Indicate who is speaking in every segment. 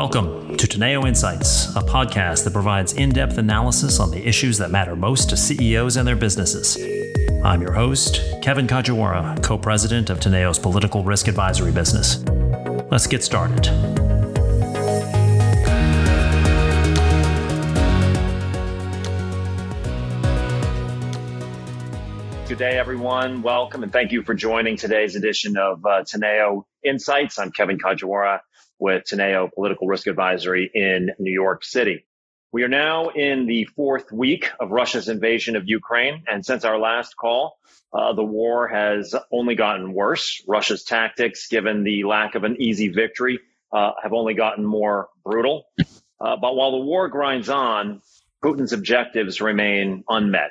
Speaker 1: Welcome to Teneo Insights, a podcast that provides in depth analysis on the issues that matter most to CEOs and their businesses. I'm your host, Kevin Kajiwara, co president of Teneo's political risk advisory business. Let's get started.
Speaker 2: Good day, everyone. Welcome and thank you for joining today's edition of uh, Teneo Insights. I'm Kevin Kajiwara with Teneo Political Risk Advisory in New York City. We are now in the fourth week of Russia's invasion of Ukraine. And since our last call, uh, the war has only gotten worse. Russia's tactics, given the lack of an easy victory, uh, have only gotten more brutal. Uh, but while the war grinds on, Putin's objectives remain unmet.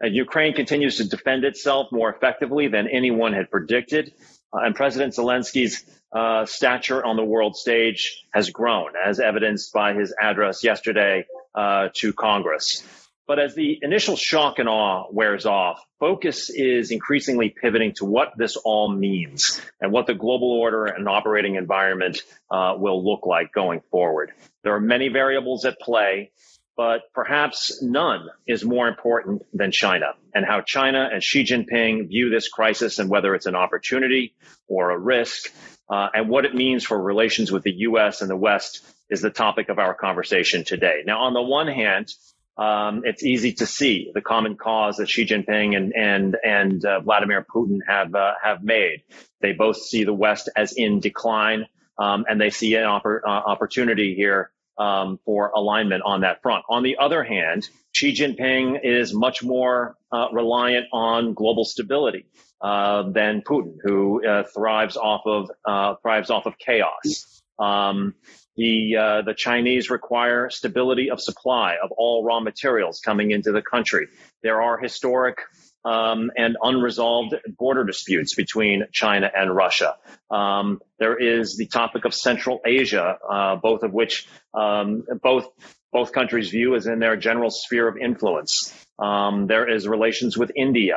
Speaker 2: And Ukraine continues to defend itself more effectively than anyone had predicted. Uh, and President Zelensky's uh, stature on the world stage has grown, as evidenced by his address yesterday uh, to Congress. But as the initial shock and awe wears off, focus is increasingly pivoting to what this all means and what the global order and operating environment uh, will look like going forward. There are many variables at play, but perhaps none is more important than China and how China and Xi Jinping view this crisis and whether it's an opportunity or a risk uh, and what it means for relations with the U.S. and the West is the topic of our conversation today. Now, on the one hand, um, it's easy to see the common cause that Xi Jinping and and and uh, Vladimir Putin have uh, have made. They both see the West as in decline, um, and they see an oppor- uh, opportunity here um, for alignment on that front. On the other hand, Xi Jinping is much more uh, reliant on global stability uh, than Putin, who uh, thrives off of uh, thrives off of chaos. Um, the uh, the Chinese require stability of supply of all raw materials coming into the country. There are historic um, and unresolved border disputes between China and Russia. Um, there is the topic of Central Asia, uh, both of which um, both both countries view as in their general sphere of influence. Um, there is relations with India.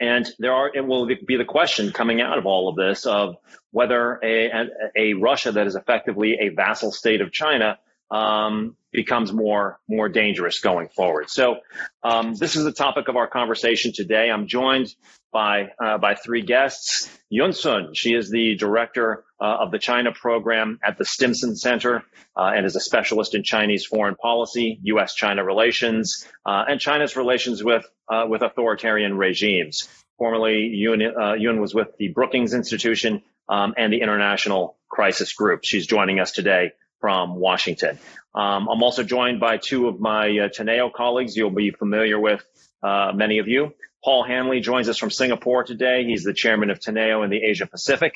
Speaker 2: And there are, it will be the question coming out of all of this of whether a, a, a Russia that is effectively a vassal state of China um, becomes more more dangerous going forward. So um, this is the topic of our conversation today. I'm joined by uh, by three guests. Yun Sun, she is the director uh, of the China program at the Stimson Center uh, and is a specialist in Chinese foreign policy, U.S.-China relations, uh, and China's relations with uh, with authoritarian regimes. Formerly, Yun, uh, Yun was with the Brookings Institution um, and the International Crisis Group. She's joining us today from Washington. Um, I'm also joined by two of my uh, Teneo colleagues you'll be familiar with, uh, many of you. Paul Haenle joins us from Singapore today. He's the chairman of Teneo in the Asia Pacific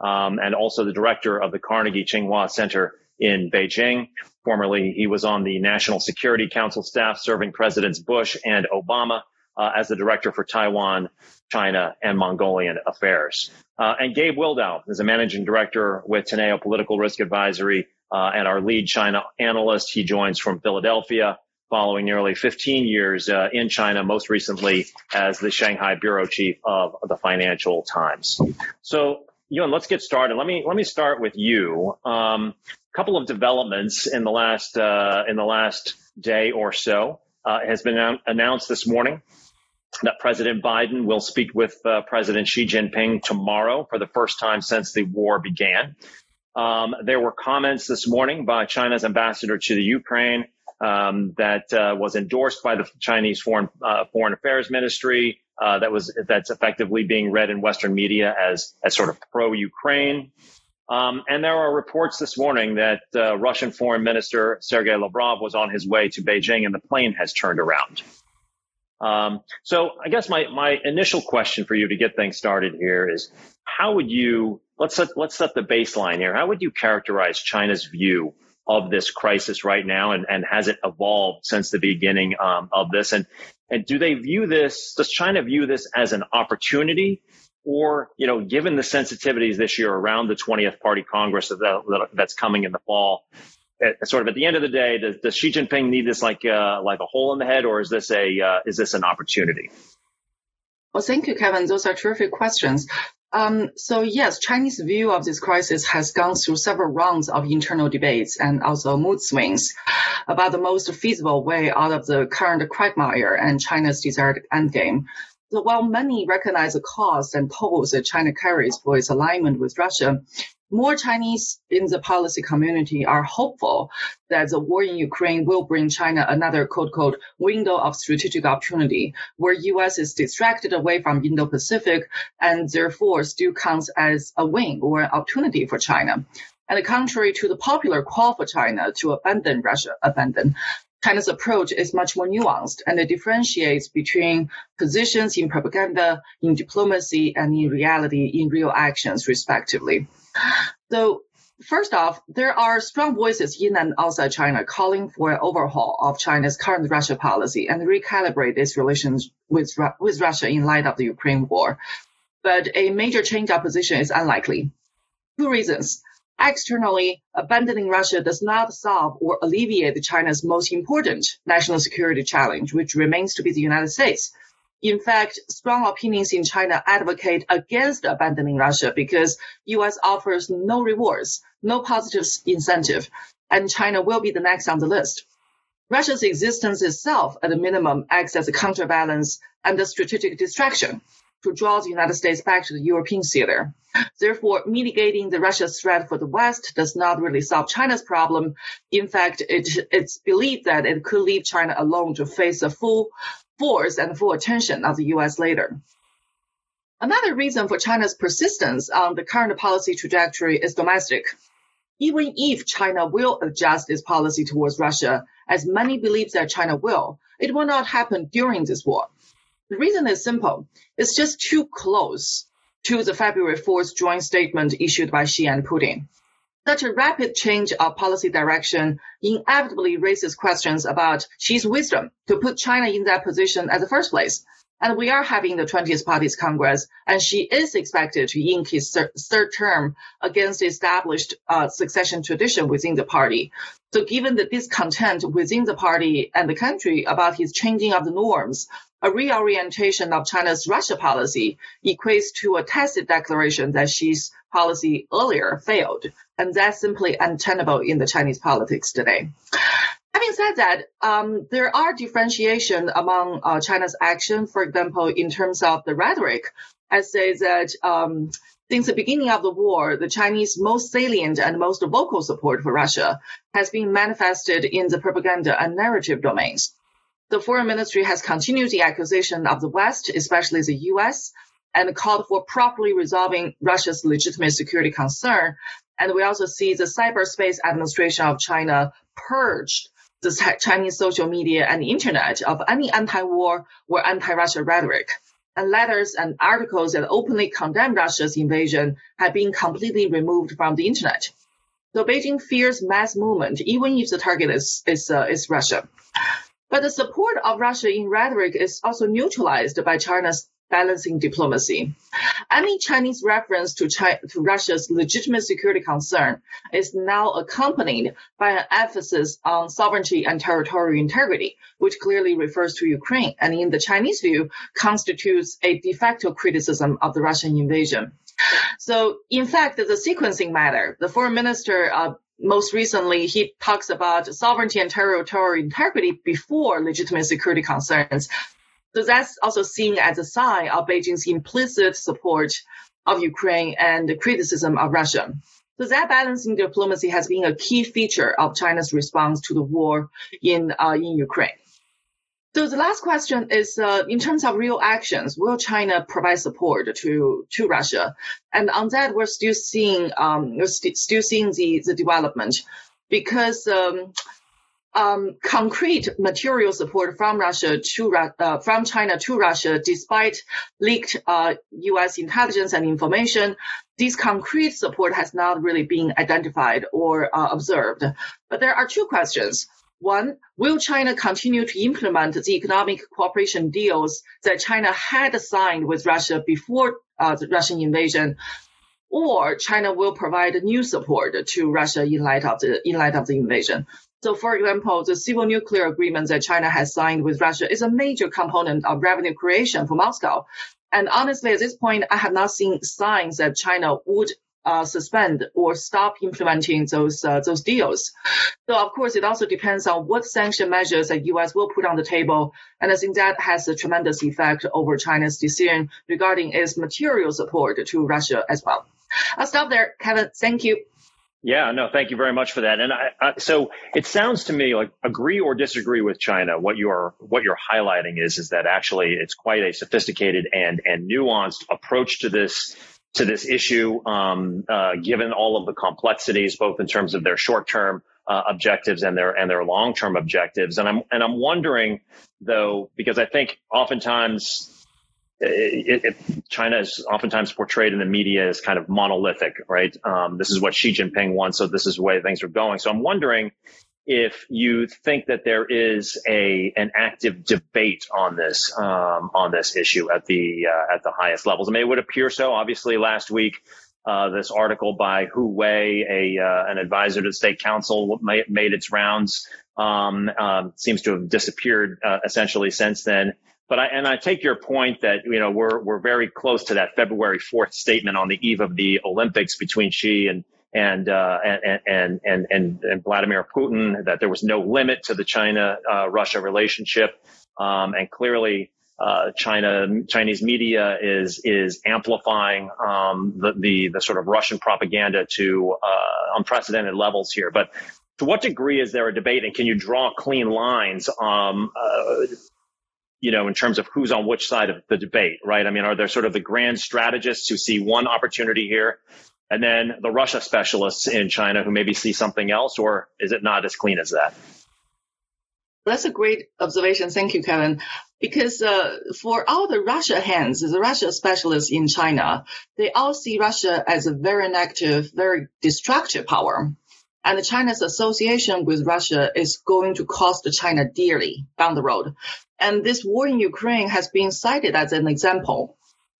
Speaker 2: um, and also the director of the Carnegie Tsinghua Center in Beijing. Formerly, he was on the National Security Council staff serving Presidents Bush and Obama uh, as the director for Taiwan, China, and Mongolian affairs. Uh, and Gabe Wildau is a managing director with Teneo Political Risk Advisory uh, and our lead China analyst. He joins from Philadelphia following nearly 15 years uh, in China, most recently as the Shanghai bureau chief of the Financial Times. So, Yun, let's get started. Let me let me start with you. A um, couple of developments in the last uh, in the last day or so uh, has been announced this morning that President Biden will speak with uh, President Xi Jinping tomorrow for the first time since the war began. Um, there were comments this morning by China's ambassador to the Ukraine um, that uh, was endorsed by the Chinese Foreign uh, Foreign Affairs Ministry. Uh, that was that's effectively being read in Western media as as sort of pro Ukraine. Um, and there are reports this morning that uh, Russian Foreign Minister Sergei Lavrov was on his way to Beijing and the plane has turned around. Um, so I guess my my initial question for you to get things started here is how would you let's set, let's set the baseline here. How would you characterize China's view of this crisis right now, and, and has it evolved since the beginning um, of this? And and do they view this? Does China view this as an opportunity, or you know, given the sensitivities this year around the 20th Party Congress that, that's coming in the fall? At, sort of at the end of the day, does, does Xi Jinping need this like uh, like a hole in the head, or is this a uh, is this an opportunity?
Speaker 3: Well, thank you, Kevin. Those are terrific questions. Um, so yes, Chinese view of this crisis has gone through several rounds of internal debates and also mood swings about the most feasible way out of the current quagmire and China's desired endgame. So while many recognize the cost and tolls that China carries for its alignment with Russia, more Chinese in the policy community are hopeful that the war in Ukraine will bring China another quote quote window of strategic opportunity where US is distracted away from Indo-Pacific and therefore still counts as a win or an opportunity for China. And contrary to the popular call for China to abandon Russia, abandon, China's approach is much more nuanced and it differentiates between positions in propaganda, in diplomacy, and in reality, in real actions, respectively. So First off, there are strong voices in and outside China calling for an overhaul of China's current Russia policy and recalibrate its relations with, with Russia in light of the Ukraine war. But a major change of position is unlikely. Two reasons. Externally, abandoning Russia does not solve or alleviate China's most important national security challenge, which remains to be the United States. In fact, strong opinions in China advocate against abandoning Russia because US offers no rewards, no positive incentive, and China will be the next on the list. Russia's existence itself, at a minimum, acts as a counterbalance and a strategic distraction to draw the United States back to the European theater. Therefore, mitigating the Russia threat for the West does not really solve China's problem. In fact, it, it's believed that it could leave China alone to face the full force and full attention of the U.S. later. Another reason for China's persistence on the current policy trajectory is domestic. Even if China will adjust its policy towards Russia, as many believe that China will, it will not happen during this war. The reason is simple. It's just too close to the February 4th joint statement issued by Xi and Putin. Such a rapid change of policy direction inevitably raises questions about Xi's wisdom to put China in that position at the first place. And we are having the 20th Party's Congress, and Xi is expected to ink his third term against established uh, succession tradition within the party. So given the discontent within the party and the country about his changing of the norms, a reorientation of China's Russia policy equates to a tacit declaration that Xi's policy earlier failed, and that's simply untenable in the Chinese politics today. Having said that, um, there are differentiation among uh, China's action, for example, in terms of the rhetoric. I say that um, since the beginning of the war, the Chinese most salient and most vocal support for Russia has been manifested in the propaganda and narrative domains. The foreign ministry has continued the accusation of the West, especially the US, and called for properly resolving Russia's legitimate security concern. And we also see the cyberspace administration of China purged the Chinese social media and internet of any anti-war or anti-Russia rhetoric. And letters and articles that openly condemn Russia's invasion have been completely removed from the internet. So Beijing fears mass movement, even if the target is, is, uh, is Russia. But the support of Russia in rhetoric is also neutralized by China's balancing diplomacy. Any Chinese reference to, China, to Russia's legitimate security concern is now accompanied by an emphasis on sovereignty and territorial integrity, which clearly refers to Ukraine and in the Chinese view constitutes a de facto criticism of the Russian invasion. So in fact, the sequencing matter. The foreign minister uh, most recently, he talks about sovereignty and territorial integrity before legitimate security concerns. So that's also seen as a sign of Beijing's implicit support of Ukraine and the criticism of Russia. So that balancing diplomacy has been a key feature of China's response to the war in uh, in Ukraine. So the last question is, uh, in terms of real actions, will China provide support to to Russia? And on that, we're still seeing um, we're st- still seeing the the development because. Um, um, concrete material support from Russia to uh, from China to Russia, despite leaked uh, U.S. intelligence and information, this concrete support has not really been identified or uh, observed. But there are two questions. One, will China continue to implement the economic cooperation deals that China had signed with Russia before uh, the Russian invasion? Or China will provide new support to Russia in light of the in light of the invasion. So, for example, the civil nuclear agreement that China has signed with Russia is a major component of revenue creation for Moscow. And honestly, at this point, I have not seen signs that China would uh, suspend or stop implementing those uh, those deals. So of course, it also depends on what sanction measures the U.S. will put on the table, and I think that has a tremendous effect over China's decision regarding its material support to Russia as well. I'll stop there, Kevin. Thank you.
Speaker 2: Yeah, no, thank you very much for that. And I, I, so it sounds to me like agree or disagree with China. What you're what you're highlighting is is that actually it's quite a sophisticated and and nuanced approach to this to this issue, um, uh, given all of the complexities, both in terms of their short term uh, objectives and their and their long term objectives. And I'm and I'm wondering though because I think oftentimes it, it, China is oftentimes portrayed in the media as kind of monolithic, right? Um, this is what Xi Jinping wants, so this is the way things are going. So I'm wondering if you think that there is a an active debate on this um, on this issue at the uh, at the highest levels. I mean, it would appear so. Obviously, last week. Uh, this article by Hu Wei, a uh, an advisor to the state council, made, made its rounds. Um, um, seems to have disappeared uh, essentially since then. But I, and I take your point that, you know, we're, we're very close to that February 4th statement on the eve of the Olympics between Xi and, and, uh, and, and, and, and, and, Vladimir Putin, that there was no limit to the China, uh, Russia relationship. Um, and clearly, uh, China, Chinese media is, is amplifying, um, the, the, the sort of Russian propaganda to, uh, unprecedented levels here. But to what degree is there a debate and can you draw clean lines, um, uh, you know, in terms of who's on which side of the debate, right? I mean, are there sort of the grand strategists who see one opportunity here and then the Russia specialists in China who maybe see something else, or is it not as clean as that?
Speaker 3: That's a great observation. Thank you, Kevin. Because uh, for all the Russia hands, the Russia specialists in China, they all see Russia as a very negative, very destructive power. And China's association with Russia is going to cost China dearly down the road. And this war in Ukraine has been cited as an example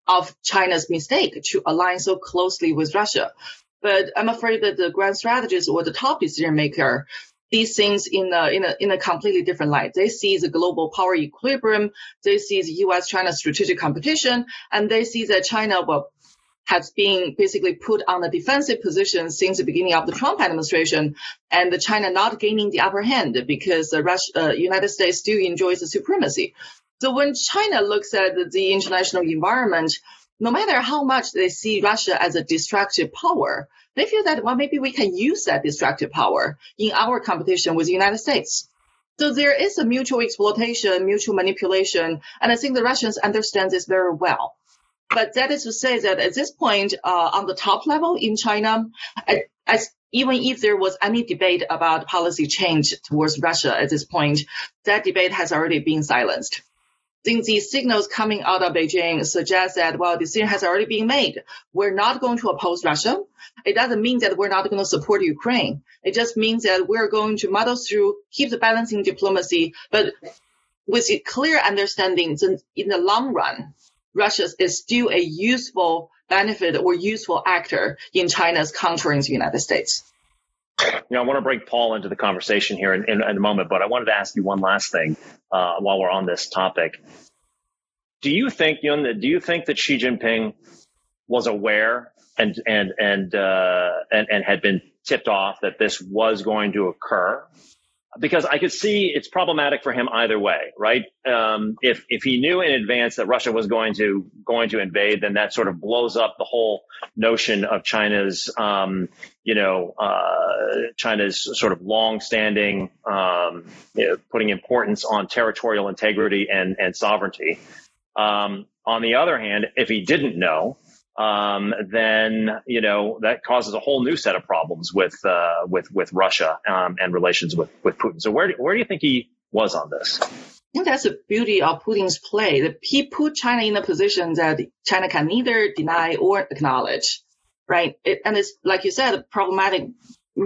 Speaker 3: of China's mistake to align so closely with Russia. But I'm afraid that the grand strategist or the top decision maker these things in a, in a, in a completely different light. They see the global power equilibrium. They see the U.S. China strategic competition and they see that China will has been basically put on a defensive position since the beginning of the Trump administration, and the China not gaining the upper hand because the Russia, uh, United States still enjoys the supremacy. So when China looks at the international environment, no matter how much they see Russia as a destructive power, they feel that, well, maybe we can use that destructive power in our competition with the United States. So there is a mutual exploitation, mutual manipulation, and I think the Russians understand this very well. But that is to say that at this point, uh, on the top level in China, even if there was any debate about policy change towards Russia at this point, that debate has already been silenced. Think the signals coming out of Beijing suggest that, well, the decision has already been made. We're not going to oppose Russia. It doesn't mean that we're not going to support Ukraine. It just means that we're going to muddle through, keep the balancing diplomacy, but with a clear understanding that in the long run, Russia is still a useful benefit or useful actor in China's countering the United States.
Speaker 2: You know, I want to bring Paul into the conversation here in, in, in a moment, but I wanted to ask you one last thing uh, while we're on this topic. Do you think, Yun, do you think that Xi Jinping was aware and and and uh, and, and had been tipped off that this was going to occur? Because I could see it's problematic for him either way, right? Um, if if he knew in advance that Russia was going to going to invade, then that sort of blows up the whole notion of China's, um, you know, uh, China's sort of long-standing um, you know, putting importance on territorial integrity and and sovereignty. Um, on the other hand, if he didn't know, um, then you know that causes a whole new set of problems with uh, with with Russia um, and relations with with Putin. So where do, where do you think he was on this? I
Speaker 3: think that's the beauty of Putin's play. That he put China in a position that China can neither deny or acknowledge, right? It, and it's like you said, problematic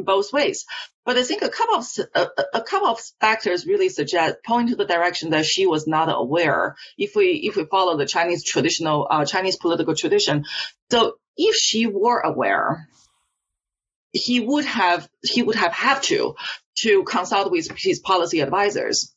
Speaker 3: both ways. But I think a couple of a, a, couple of factors really suggest point to the direction that Xi was not aware. If we if we follow the Chinese traditional uh, Chinese political tradition, so if Xi were aware, he would have he would have had to to consult with his policy advisors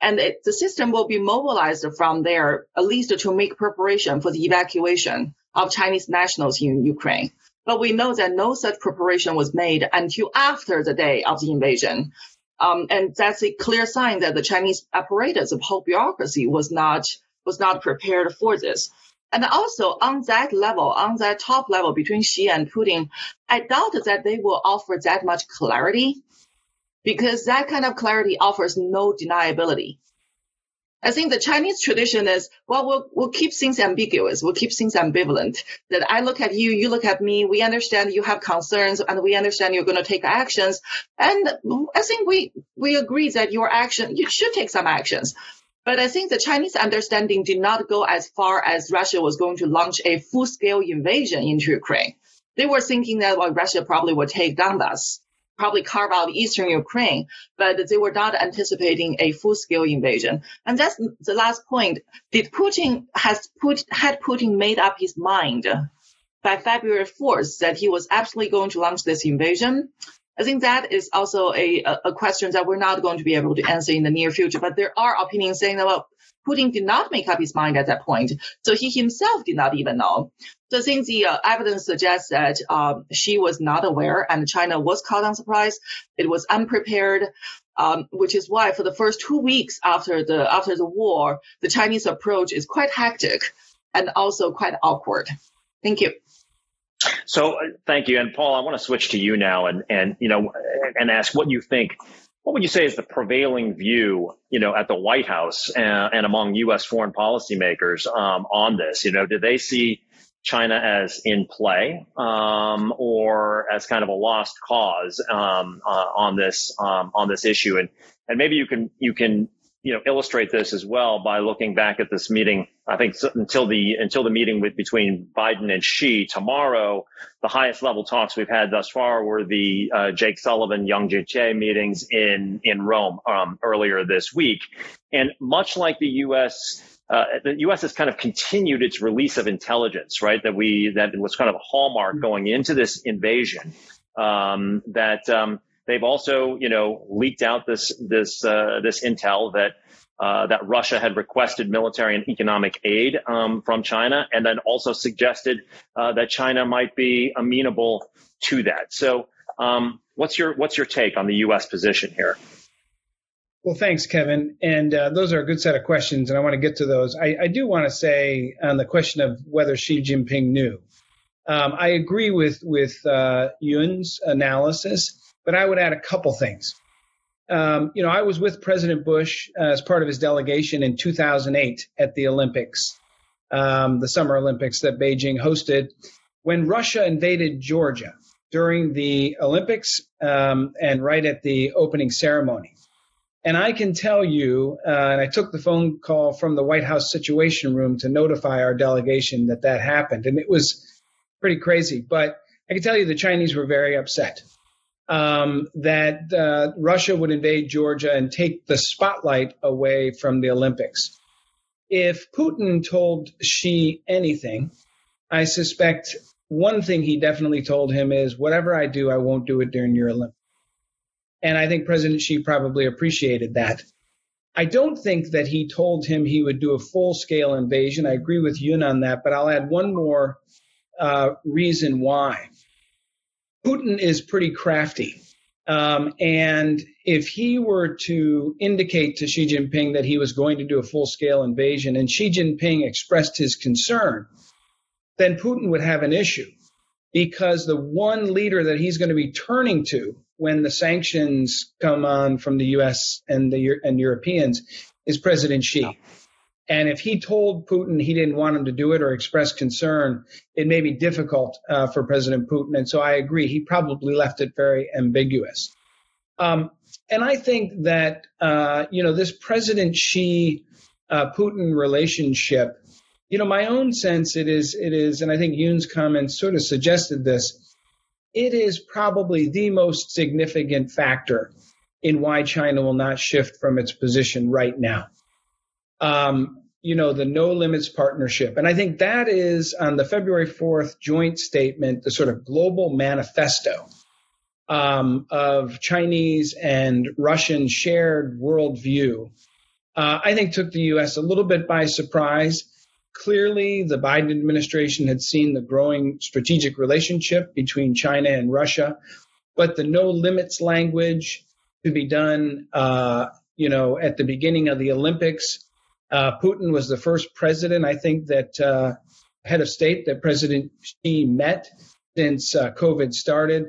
Speaker 3: And it, the system will be mobilized from there, at least to make preparation for the evacuation of Chinese nationals in Ukraine. But we know that no such preparation was made until after the day of the invasion. Um, and that's a clear sign that the Chinese apparatus of whole bureaucracy was not was not prepared for this. And also on that level, on that top level between Xi and Putin, I doubt that they will offer that much clarity because that kind of clarity offers no deniability. I think the Chinese tradition is, well, we'll, we'll keep things ambiguous. We'll keep things ambivalent. That I look at you, you look at me. We understand you have concerns and we understand you're going to take actions. And I think we, we agree that your action, you should take some actions. But I think the Chinese understanding did not go as far as Russia was going to launch a full scale invasion into Ukraine. They were thinking that well, Russia probably would take Donbass probably carve out eastern Ukraine, but they were not anticipating a full-scale invasion. And that's the last point. Did Putin has put had Putin made up his mind by February 4th that he was absolutely going to launch this invasion? I think that is also a, a question that we're not going to be able to answer in the near future. But there are opinions saying that well, Putin did not make up his mind at that point, so he himself did not even know. So think the uh, evidence suggests that um, Xi was not aware and China was caught on surprise. It was unprepared. Um, which is why for the first two weeks after the after the war, the Chinese approach is quite hectic and also quite awkward. Thank you.
Speaker 2: So uh, thank you, and Paul, I want to switch to you now, and and you know, and ask what you think. What would you say is the prevailing view, you know, at the White House and, and among U.S. foreign policymakers um, on this? You know, do they see China as in play um, or as kind of a lost cause um, uh, on this um, on this issue, and and maybe you can you can you know illustrate this as well by looking back at this meeting. I think until the until the meeting with between Biden and Xi tomorrow, the highest level talks we've had thus far were the uh, Jake Sullivan, Yang Jiechi meetings in in Rome um, earlier this week, and much like the U.S uh, the U.S. has kind of continued its release of intelligence, right? That we that was kind of a hallmark mm-hmm. going into this invasion. Um, that um, they've also, you know, leaked out this this uh, this intel that uh, that Russia had requested military and economic aid um, from China, and then also suggested uh, that China might be amenable to that. So, um, what's your what's your take on the U.S. position here?
Speaker 4: Well, thanks, Kevin. And uh, those are a good set of questions, and I want to get to those. I, I do want to say on the question of whether Xi Jinping knew. Um, I agree with with uh, Yun's analysis, but I would add a couple things. Um, you know, I was with President Bush uh, as part of his delegation in 2008 at the Olympics, um, the Summer Olympics that Beijing hosted, when Russia invaded Georgia during the Olympics um, and right at the opening ceremony. And I can tell you, uh, and I took the phone call from the White House Situation Room to notify our delegation that that happened. And it was pretty crazy. But I can tell you the Chinese were very upset um, that uh, Russia would invade Georgia and take the spotlight away from the Olympics. If Putin told Xi anything, I suspect one thing he definitely told him is whatever I do, I won't do it during your Olympics. And I think President Xi probably appreciated that. I don't think that he told him he would do a full scale invasion. I agree with Yun on that, but I'll add one more uh, reason why. Putin is pretty crafty. Um, and if he were to indicate to Xi Jinping that he was going to do a full scale invasion and Xi Jinping expressed his concern, then Putin would have an issue because the one leader that he's going to be turning to when the sanctions come on from the U.S. and the and Europeans is President Xi. And if he told Putin he didn't want him to do it or express concern, it may be difficult uh, for President Putin. And so I agree, he probably left it very ambiguous. Um, and I think that uh, you know this President Xi uh, Putin relationship. You know, my own sense it is it is, and I think Yun's comments sort of suggested this it is probably the most significant factor in why China will not shift from its position right now. Um, you know, the no limits partnership. And I think that is on the February 4th joint statement, the sort of global manifesto um, of Chinese and Russian shared worldview uh, I think took the U.S. a little bit by surprise. Clearly, the Biden administration had seen the growing strategic relationship between China and Russia, but the no limits language to be done, uh, you know, at the beginning of the Olympics. Uh, Putin was the first president, I think, that uh, head of state that President Xi met since uh, COVID started.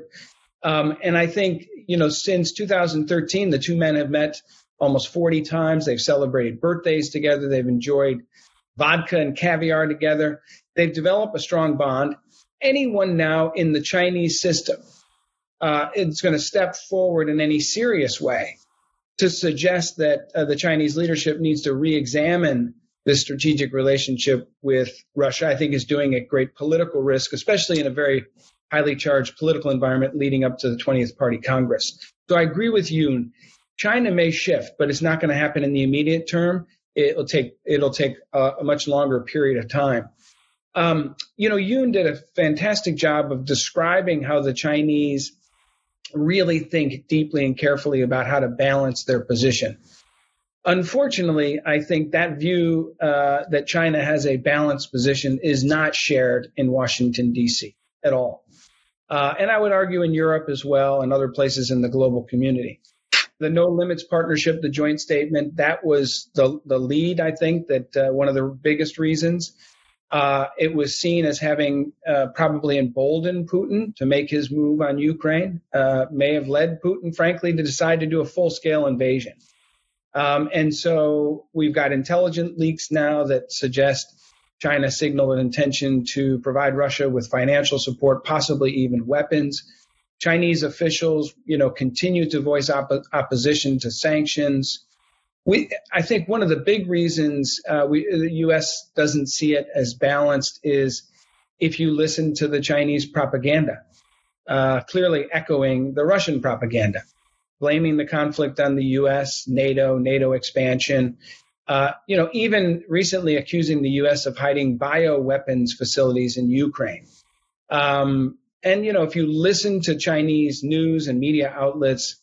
Speaker 4: Um, and I think, you know, since 2013, the two men have met almost 40 times. They've celebrated birthdays together. They've enjoyed vodka and caviar together. They've developed a strong bond. Anyone now in the Chinese system uh, is going to step forward in any serious way to suggest that uh, the Chinese leadership needs to re-examine this strategic relationship with Russia, I think is doing at great political risk, especially in a very highly charged political environment leading up to the 20th Party Congress. So I agree with you. China may shift, but it's not going to happen in the immediate term. It'll take it'll take a, a much longer period of time. Um, you know, Yun did a fantastic job of describing how the Chinese really think deeply and carefully about how to balance their position. Unfortunately, I think that view uh, that China has a balanced position is not shared in Washington, D.C. at all. Uh, and I would argue in Europe as well and other places in the global community. The No Limits Partnership, the joint statement, that was the, the lead, I think, that uh, one of the biggest reasons. Uh, it was seen as having uh, probably emboldened Putin to make his move on Ukraine, uh, may have led Putin, frankly, to decide to do a full scale invasion. Um, and so we've got intelligent leaks now that suggest China signaled an intention to provide Russia with financial support, possibly even weapons. Chinese officials, you know, continue to voice op- opposition to sanctions. We, I think one of the big reasons uh, we, the U.S. doesn't see it as balanced is if you listen to the Chinese propaganda, uh, clearly echoing the Russian propaganda blaming the conflict on the U.S., NATO, NATO expansion. Uh, you know, even recently accusing the U.S. of hiding bioweapons facilities in Ukraine. Um, and you know, if you listen to Chinese news and media outlets,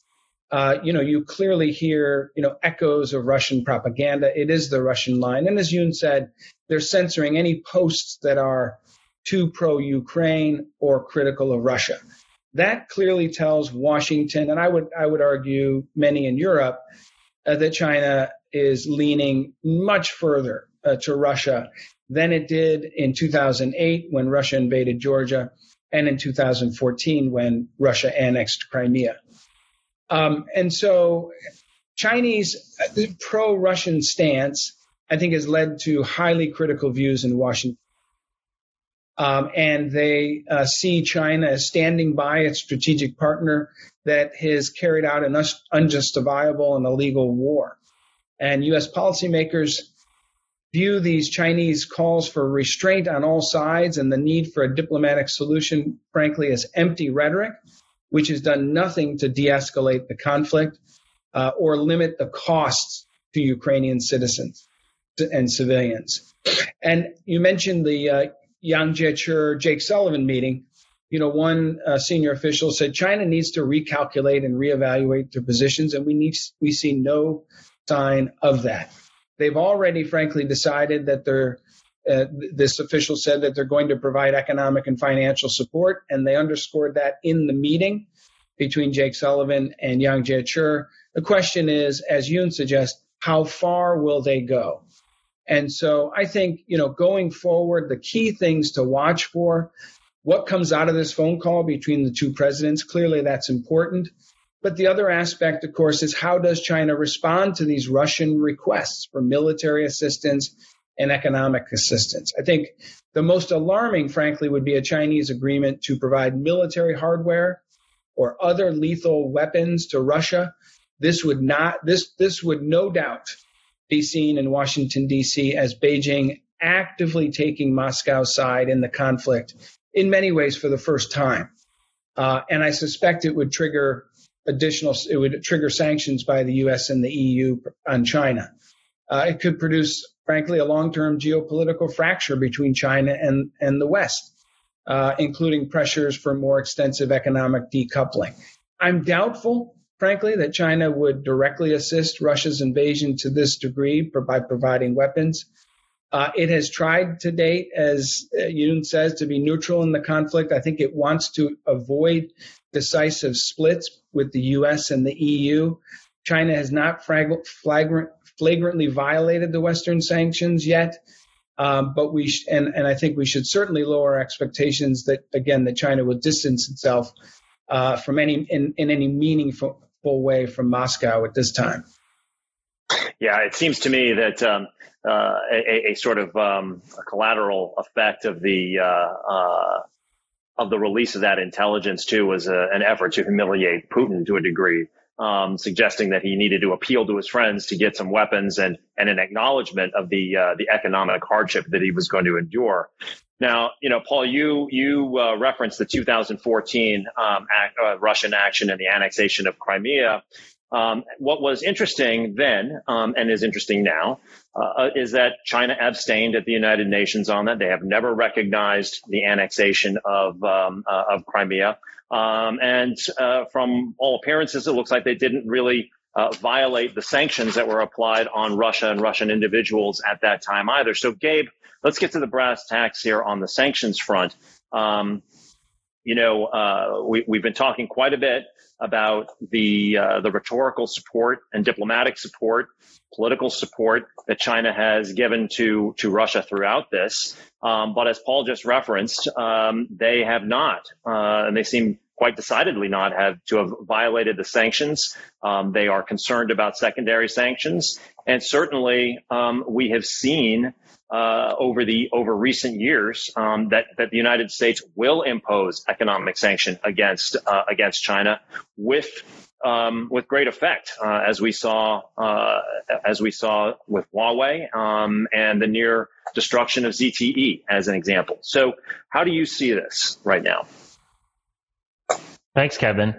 Speaker 4: uh, you know, you clearly hear you know echoes of Russian propaganda. It is the Russian line, and as Yun said, they're censoring any posts that are too pro-Ukraine or critical of Russia. That clearly tells Washington, and I would I would argue many in Europe, uh, that China is leaning much further uh, to Russia than it did in 2008 when Russia invaded Georgia, and in 2014 when Russia annexed Crimea. Um, and so, Chinese uh, pro-Russian stance, I think, has led to highly critical views in Washington um, and they uh, see China as standing by its strategic partner that has carried out an unjustifiable and illegal war. And U.S. policymakers view these Chinese calls for restraint on all sides and the need for a diplomatic solution, frankly, as empty rhetoric, which has done nothing to de escalate the conflict uh, or limit the costs to Ukrainian citizens and civilians. And you mentioned the uh, Yang Jiechi, Jake Sullivan meeting, you know, one uh, senior official said China needs to recalculate and reevaluate their positions, and we need we see no sign of that. They've already, frankly, decided that they're. Uh, this official said that they're going to provide economic and financial support, and they underscored that in the meeting between Jake Sullivan and Yang Jiechi. The question is, as Yun suggests, how far will they go? And so I think, you know, going forward, the key things to watch for what comes out of this phone call between the two presidents. Clearly, that's important. But the other aspect, of course, is how does China respond to these Russian requests for military assistance and economic assistance? I think the most alarming, frankly, would be a Chinese agreement to provide military hardware or other lethal weapons to Russia. This would not, this, this would no doubt be seen in Washington, D.C. as Beijing actively taking Moscow's side in the conflict in many ways for the first time. Uh, and I suspect it would trigger additional, it would trigger sanctions by the U.S. and the EU on China. Uh, it could produce, frankly, a long-term geopolitical fracture between China and, and the West, uh, including pressures for more extensive economic decoupling. I'm doubtful frankly, that China would directly assist Russia's invasion to this degree by providing weapons. Uh, it has tried to date, as uh, Yun says, to be neutral in the conflict. I think it wants to avoid decisive splits with the U.S. and the EU. China has not flagrant, flagrantly violated the Western sanctions yet. Um, but we sh- and and I think we should certainly lower expectations that again that China will distance itself uh, from any in, in any meaningful way from Moscow at this time.
Speaker 2: Yeah, it seems to me that um, uh, a, a, sort of um, a collateral effect of the uh, uh, of the release of that intelligence too was a, an effort to humiliate Putin to a degree um, suggesting that he needed to appeal to his friends to get some weapons and and an acknowledgement of the uh, the economic hardship that he was going to endure. Now, you know, Paul, you you uh, referenced the 2014 um, act, uh, Russian action and the annexation of Crimea. Um, what was interesting then, um, and is interesting now, uh, is that China abstained at the United Nations on that. They have never recognized the annexation of um, uh, of Crimea. Um, and uh, from all appearances, it looks like they didn't really uh, violate the sanctions that were applied on Russia and Russian individuals at that time either. So, Gabe, let's get to the brass tacks here on the sanctions front. Um, you know, uh, we, have been talking quite a bit about the uh, the rhetorical support and diplomatic support, political support that China has given to to Russia throughout this. Um, but as Paul just referenced, um, they have not, uh, and they seem quite decidedly not have to have violated the sanctions. Um, they are concerned about secondary sanctions, and certainly um, we have seen uh, over the over recent years um, that that the United States will impose economic sanction against uh, against China with um, with great effect, uh, as we saw uh, as we saw with Huawei um, and the near destruction of ZTE as an example. So, how do you see this right now?
Speaker 5: Thanks, Kevin.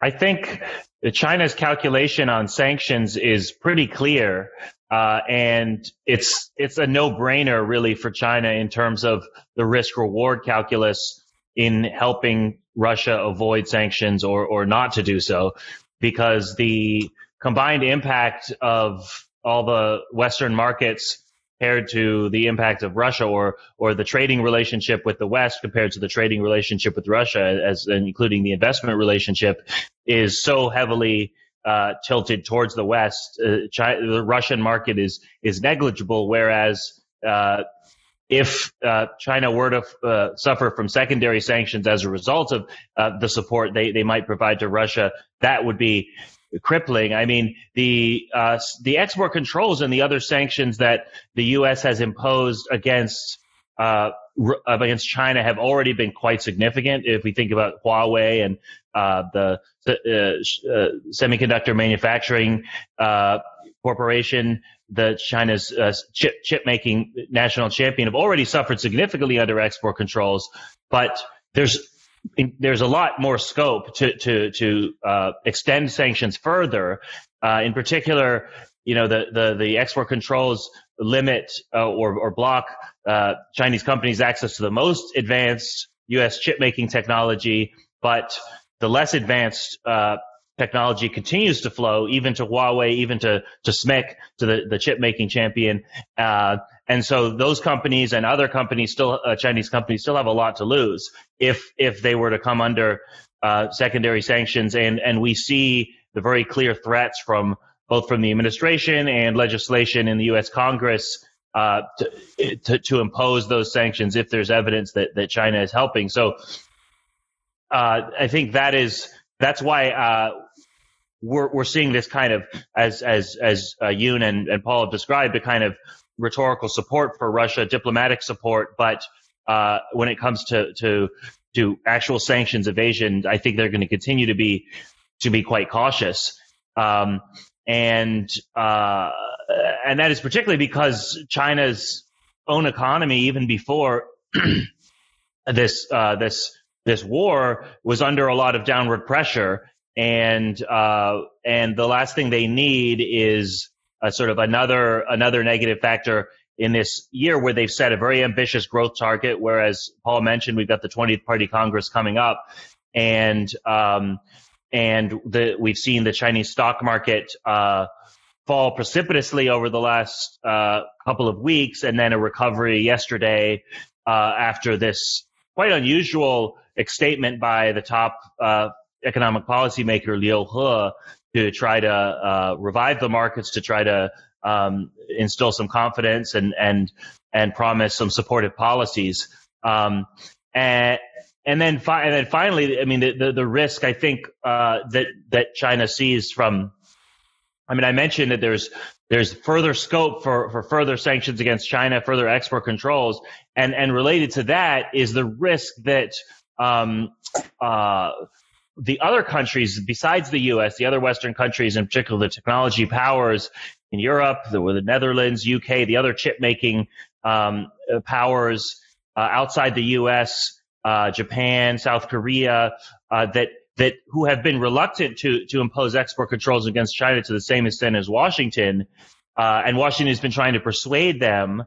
Speaker 5: I think China's calculation on sanctions is pretty clear. Uh, and it's it's a no-brainer really for China in terms of the risk-reward calculus in helping Russia avoid sanctions or or not to do so, because the combined impact of all the Western markets compared to the impact of Russia or or the trading relationship with the West compared to the trading relationship with Russia, as including the investment relationship, is so heavily uh, tilted towards the West. Uh, China, the Russian market is is negligible, whereas uh, if uh, China were to uh, suffer from secondary sanctions as a result of uh, the support they, they might provide to Russia, that would be crippling. I mean, the the export controls and the other sanctions that the U.S. has imposed against against China have already been quite significant. If we think about Huawei and uh, the, uh, uh, semiconductor manufacturing uh, corporation, the China's uh, chip chip making national champion, have already suffered significantly under export controls. But there's there's a lot more scope to to to uh, extend sanctions further. in particular, you know the the the export controls limit or or block Chinese companies' access to the most advanced U.S. chip making technology, but the less advanced uh, technology continues to flow, even to Huawei, even to to SMIC, to the, the chip making champion. And so those companies and other companies, still uh, Chinese companies, still have a lot to lose if if they were to come under uh, secondary sanctions. And and we see the very clear threats from both from the administration and legislation in the U.S. Congress. Uh, to, to, to impose those sanctions if there's evidence that, that China is helping. So uh, I think that is that's why uh, we're we're seeing this kind of as as as uh, Yun and, and Paul have described the kind of rhetorical support for Russia, diplomatic support, but uh, when it comes to to to actual sanctions evasion, I think they're going to continue to be to be quite cautious. Um, and uh, and that is particularly because China's own economy, even before this uh, this this war was under a lot of downward pressure, and uh, and the last thing they need is a sort of another another negative factor in this year where they've set a very ambitious growth target. Whereas Paul mentioned, we've got the 20th Party Congress coming up, and um, and the, we've seen the Chinese stock market uh, fall precipitously over the last uh, couple of weeks, and then a recovery yesterday uh, after this quite unusual statement by the top uh, economic policymaker Liu He to try to uh, revive the markets, to try to um, instill some confidence and and and promise some supportive policies. Um, and and then fi- and then finally, I mean, the the, the risk I think uh, that that China sees from, I mean, I mentioned that there's there's further scope for for further sanctions against China, further export controls, and and related to that is the risk that um, uh, the other countries besides the U.S., the other Western countries, in particular the technology powers in Europe, the, the Netherlands, UK, the other chip making um, powers uh, outside the U.S., uh, Japan, South Korea, uh, that that who have been reluctant to to impose export controls against China to the same extent as Washington, uh, and Washington has been trying to persuade them.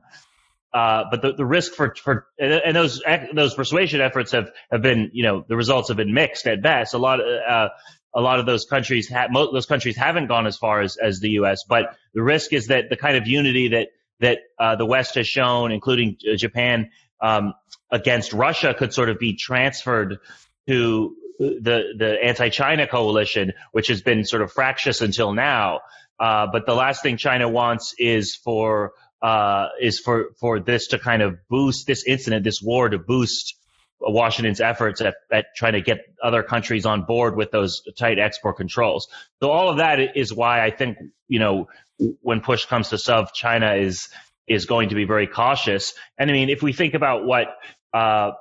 Speaker 5: Uh, but the, the risk for, for and those those persuasion efforts have, have been you know the results have been mixed at best. A lot of uh, a lot of those countries ha- most those countries haven't gone as far as, as the U.S. But the risk is that the kind of unity that that uh, the West has shown, including uh, Japan, um, against Russia, could sort of be transferred to the the anti-China coalition, which has been sort of fractious until now. Uh, but the last thing China wants is for uh, is for for this to kind of boost this incident, this war to boost Washington's efforts at, at trying to get other countries on board with those tight export controls. So all of that is why I think you know when push comes to shove, China is is going to be very cautious. And I mean, if we think about what uh,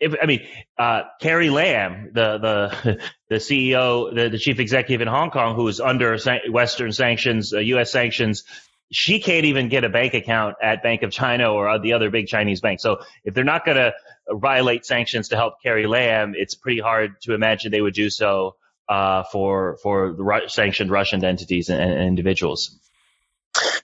Speaker 5: if, I mean, uh, Carrie Lam, the the the CEO, the, the chief executive in Hong Kong, who is under Western sanctions, uh, U.S. sanctions, she can't even get a bank account at Bank of China or the other big Chinese banks. So if they're not going to violate sanctions to help Carrie Lam, it's pretty hard to imagine they would do so uh, for for the sanctioned Russian entities and, and individuals.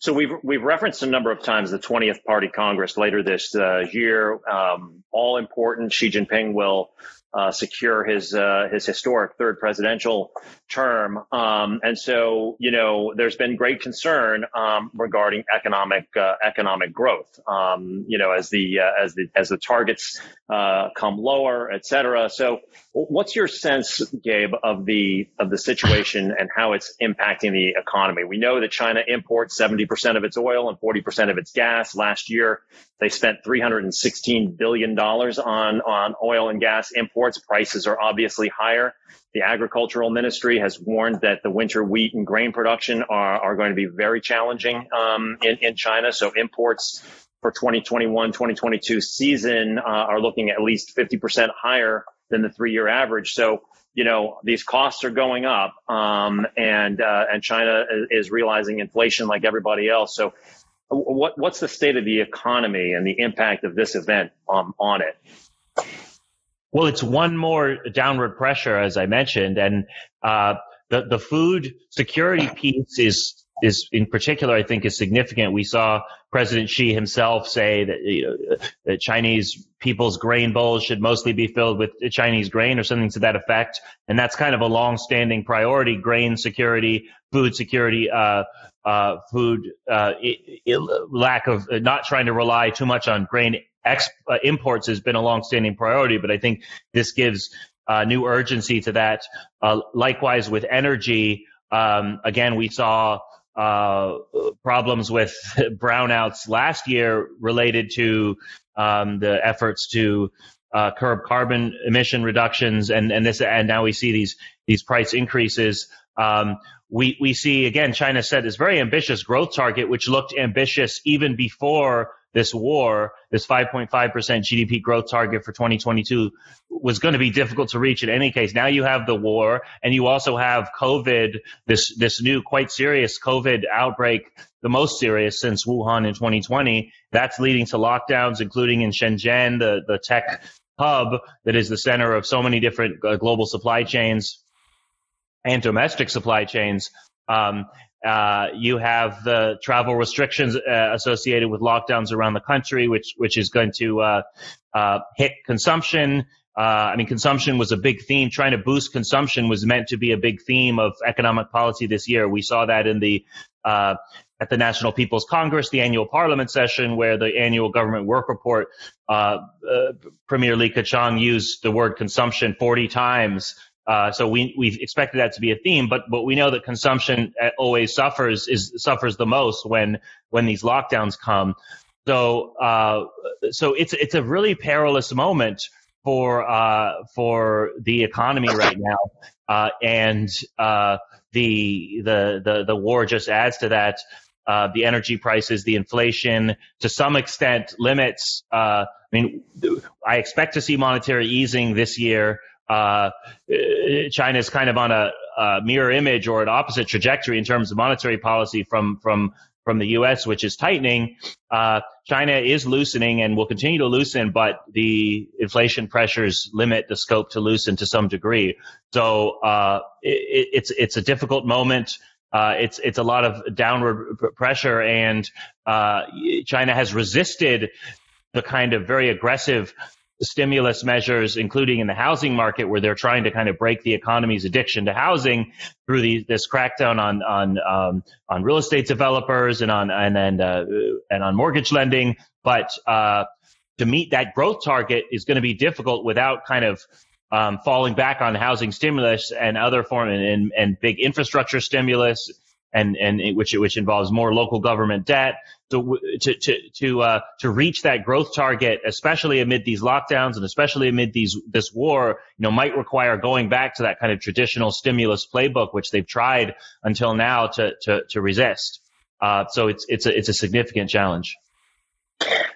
Speaker 2: So we've we've referenced a number of times the 20th Party Congress later this uh, year. Um, all important. Xi Jinping will uh, secure his uh, his historic third presidential term. Um, and so, you know, there's been great concern um, regarding economic uh, economic growth. Um, you know, as the uh, as the as the targets uh, come lower, et cetera. So, what's your sense, Gabe, of the of the situation and how it's impacting the economy? We know that China imports 70% of its oil and 40% of its gas. Last year, they spent 316 billion dollars on on oil and gas imports Prices are obviously higher. The agricultural ministry has warned that the winter wheat and grain production are, are going to be very challenging um, in, in China. So imports for 2021, 2022 season uh, are looking at least 50% higher than the three year average. So, you know, these costs are going up, um, and, uh, and China is realizing inflation like everybody else. So what, what's the state of the economy and the impact of this event um, on it?
Speaker 5: Well, it's one more downward pressure, as I mentioned, and uh, the the food security piece is is in particular, I think, is significant. We saw President Xi himself say that you know, that Chinese people's grain bowls should mostly be filled with Chinese grain or something to that effect, and that's kind of a long-standing priority: grain security, food security, uh, uh, food uh, it, it, lack of not trying to rely too much on grain ex, uh, imports has been a long-standing priority, but I think this gives uh, new urgency to that. Uh, likewise, with energy, um, again, we saw uh, problems with brownouts last year related to um, the efforts to uh, curb carbon emission reductions, and and this and now we see these these price increases. Um, we we see again China set this very ambitious growth target, which looked ambitious even before this war, this 5.5% GDP growth target for 2022 was going to be difficult to reach in any case. Now you have the war and you also have COVID, this, this new quite serious COVID outbreak, the most serious since Wuhan in 2020. That's leading to lockdowns, including in Shenzhen, the, the tech hub that is the center of so many different uh, global supply chains and domestic supply chains. Um, uh, you have the travel restrictions uh, associated with lockdowns around the country, which which is going to uh, uh hit consumption. Uh, I mean, consumption was a big theme. Trying to boost consumption was meant to be a big theme of economic policy this year. We saw that in the uh, at the National People's Congress, the annual Parliament session, where the annual government work report, uh, uh Premier Li Keqiang used the word consumption 40 times. Uh, so we we expected that to be a theme, but but we know that consumption uh, always suffers is suffers the most when when these lockdowns come. So so it's it's a really perilous moment for uh, for the economy right now, uh, and uh, the the the the war just adds to that. Uh, the energy prices, the inflation, to some extent, limits. Uh, I mean, I expect to see monetary easing this year. Uh, China is kind of on a, a mirror image or an opposite trajectory in terms of monetary policy from from from the U.S., which is tightening. Uh, China is loosening and will continue to loosen, but the inflation pressures limit the scope to loosen to some degree. So uh, it, it's it's a difficult moment. Uh, it's it's a lot of downward pressure, and uh, China has resisted the kind of very aggressive stimulus measures, including in the housing market, where they're trying to kind of break the economy's addiction to housing through the, this crackdown on on um, on real estate developers and on and and uh, and on mortgage lending. But uh, to meet that growth target is going to be difficult without kind of um, falling back on housing stimulus and other form and, and, and big infrastructure stimulus and and which which involves more local government debt. So to to to uh, to reach that growth target, especially amid these lockdowns and especially amid these this war, you know, might require going back to that kind of traditional stimulus playbook, which they've tried until now to to to resist. Uh, so it's it's a it's a significant challenge.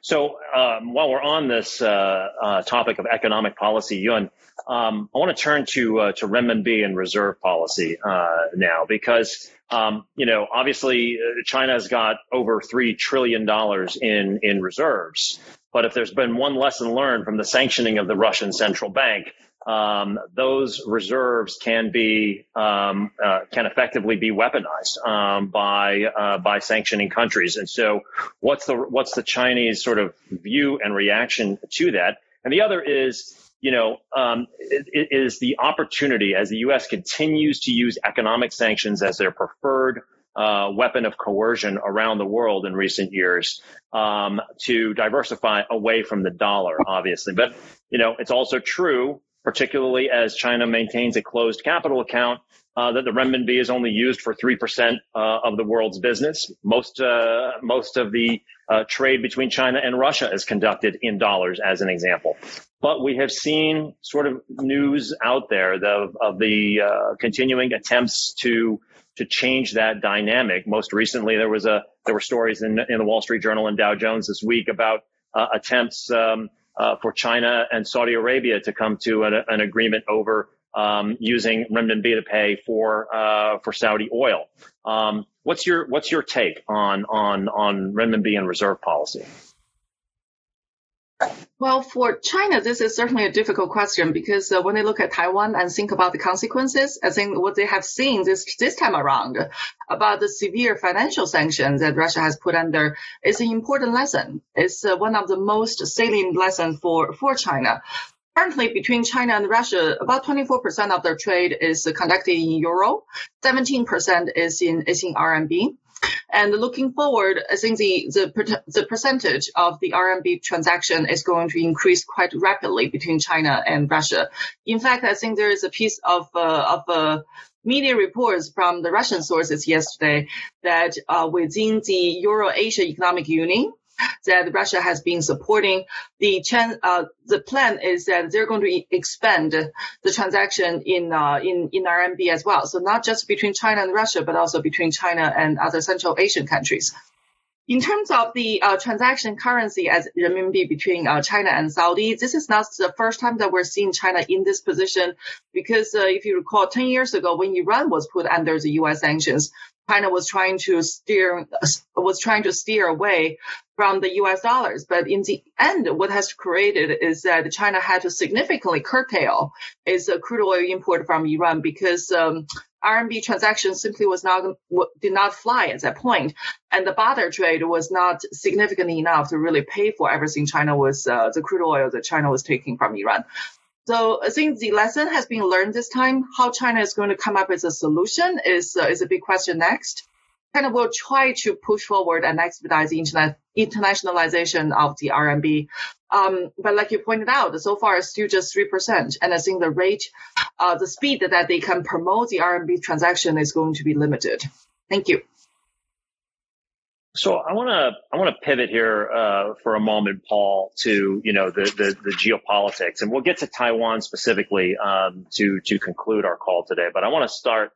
Speaker 2: So um, while we're on this uh, uh, topic of economic policy, Yun, um, I want to turn to uh, to renminbi and reserve policy uh, now because um, you know obviously uh, China has got over three trillion dollars in in reserves, but if there's been one lesson learned from the sanctioning of the Russian central bank, um, those reserves can be um, uh, can effectively be weaponized um, by uh, by sanctioning countries. And so, what's the what's the Chinese sort of view and reaction to that? And the other is, you know, um, is the opportunity as the U.S. continues to use economic sanctions as their preferred uh, weapon of coercion around the world in recent years um, to diversify away from the dollar, obviously. But you know, it's also true particularly as China maintains a closed capital account, uh, that the renminbi is only used for 3% uh, of the world's business. Most, uh, most of the uh, trade between China and Russia is conducted in dollars, as an example. But we have seen sort of news out there the, of the uh, continuing attempts to to change that dynamic. Most recently, there was a there were stories in, in the Wall Street Journal and Dow Jones this week about uh, attempts um, uh, for China and Saudi Arabia to come to an, an agreement over um, using renminbi to pay for uh, for Saudi oil. Um, what's your what's your take on on on renminbi and reserve policy?
Speaker 3: Well, for China, this is certainly a difficult question because uh, when they look at Taiwan and think about the consequences, I think what they have seen this this time around about the severe financial sanctions that Russia has put under is an important lesson. It's uh, one of the most salient lessons for for China. Currently, between China and Russia, about 24% of their trade is conducted in euro, 17% is in is in RMB. And looking forward, I think the, the, the percentage of the RMB transaction is going to increase quite rapidly between China and Russia. In fact, I think there is a piece of, uh, of uh, media reports from the Russian sources yesterday that uh, within the Euro-Asia Economic Union, that Russia has been supporting. The uh, the plan is that they're going to expand the transaction in uh, in in RMB as well. So not just between China and Russia, but also between China and other Central Asian countries. In terms of the uh, transaction currency as renminbi between uh, China and Saudi, this is not the first time that we're seeing China in this position because uh, if you recall, 10 years ago when Iran was put under the U.S. sanctions, China was trying to steer was trying to steer away from the U.S. dollars. But in the end, what has created is that China had to significantly curtail its crude oil import from Iran because um, RMB transactions simply was not did not fly at that point, and the barter trade was not significant enough to really pay for everything China was uh, the crude oil that China was taking from Iran. So I think the lesson has been learned this time. How China is going to come up with a solution is uh, is a big question next. China will try to push forward and expedite the internet, internationalization of the RMB. Um, but like you pointed out, so far it's still just 3%. And I think the rate, uh, the speed that they can promote the RMB transaction is going to be limited. Thank you.
Speaker 2: So I want to I want to pivot here uh, for a moment, Paul, to you know the, the, the geopolitics, and we'll get to Taiwan specifically um, to to conclude our call today. But I want to start.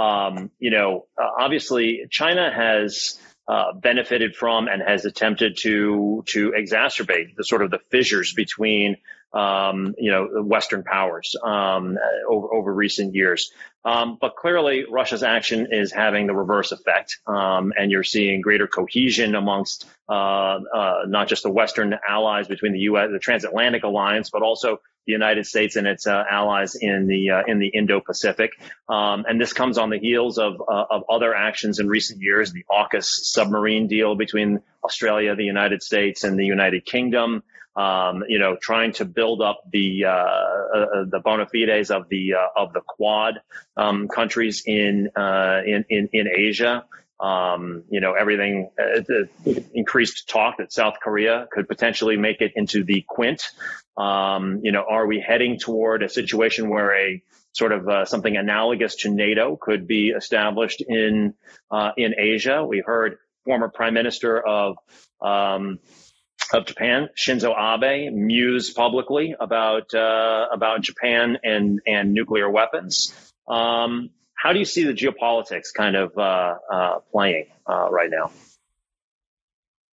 Speaker 2: Um, you know, uh, obviously, China has uh, benefited from and has attempted to to exacerbate the sort of the fissures between um, you know, Western powers um, over, over recent years. Um, but clearly, Russia's action is having the reverse effect, um, and you're seeing greater cohesion amongst uh, uh, not just the Western allies between the U.S., the transatlantic alliance, but also the United States and its uh, allies in the uh, in the Indo-Pacific. Um, and this comes on the heels of uh, of other actions in recent years, the AUKUS submarine deal between Australia, the United States, and the United Kingdom um, you know, trying to build up the uh, uh, the bona fides of the uh, of the Quad um, countries in, uh, in in in Asia. Um, you know, everything uh, increased talk that South Korea could potentially make it into the Quint. Um, you know, are we heading toward a situation where a sort of uh, something analogous to NATO could be established in in Asia? We heard former Prime Minister of um, of Japan, Shinzo Abe, muse publicly about uh, about Japan and and nuclear weapons. Um, how do you see the geopolitics kind of uh, uh, playing uh, right now?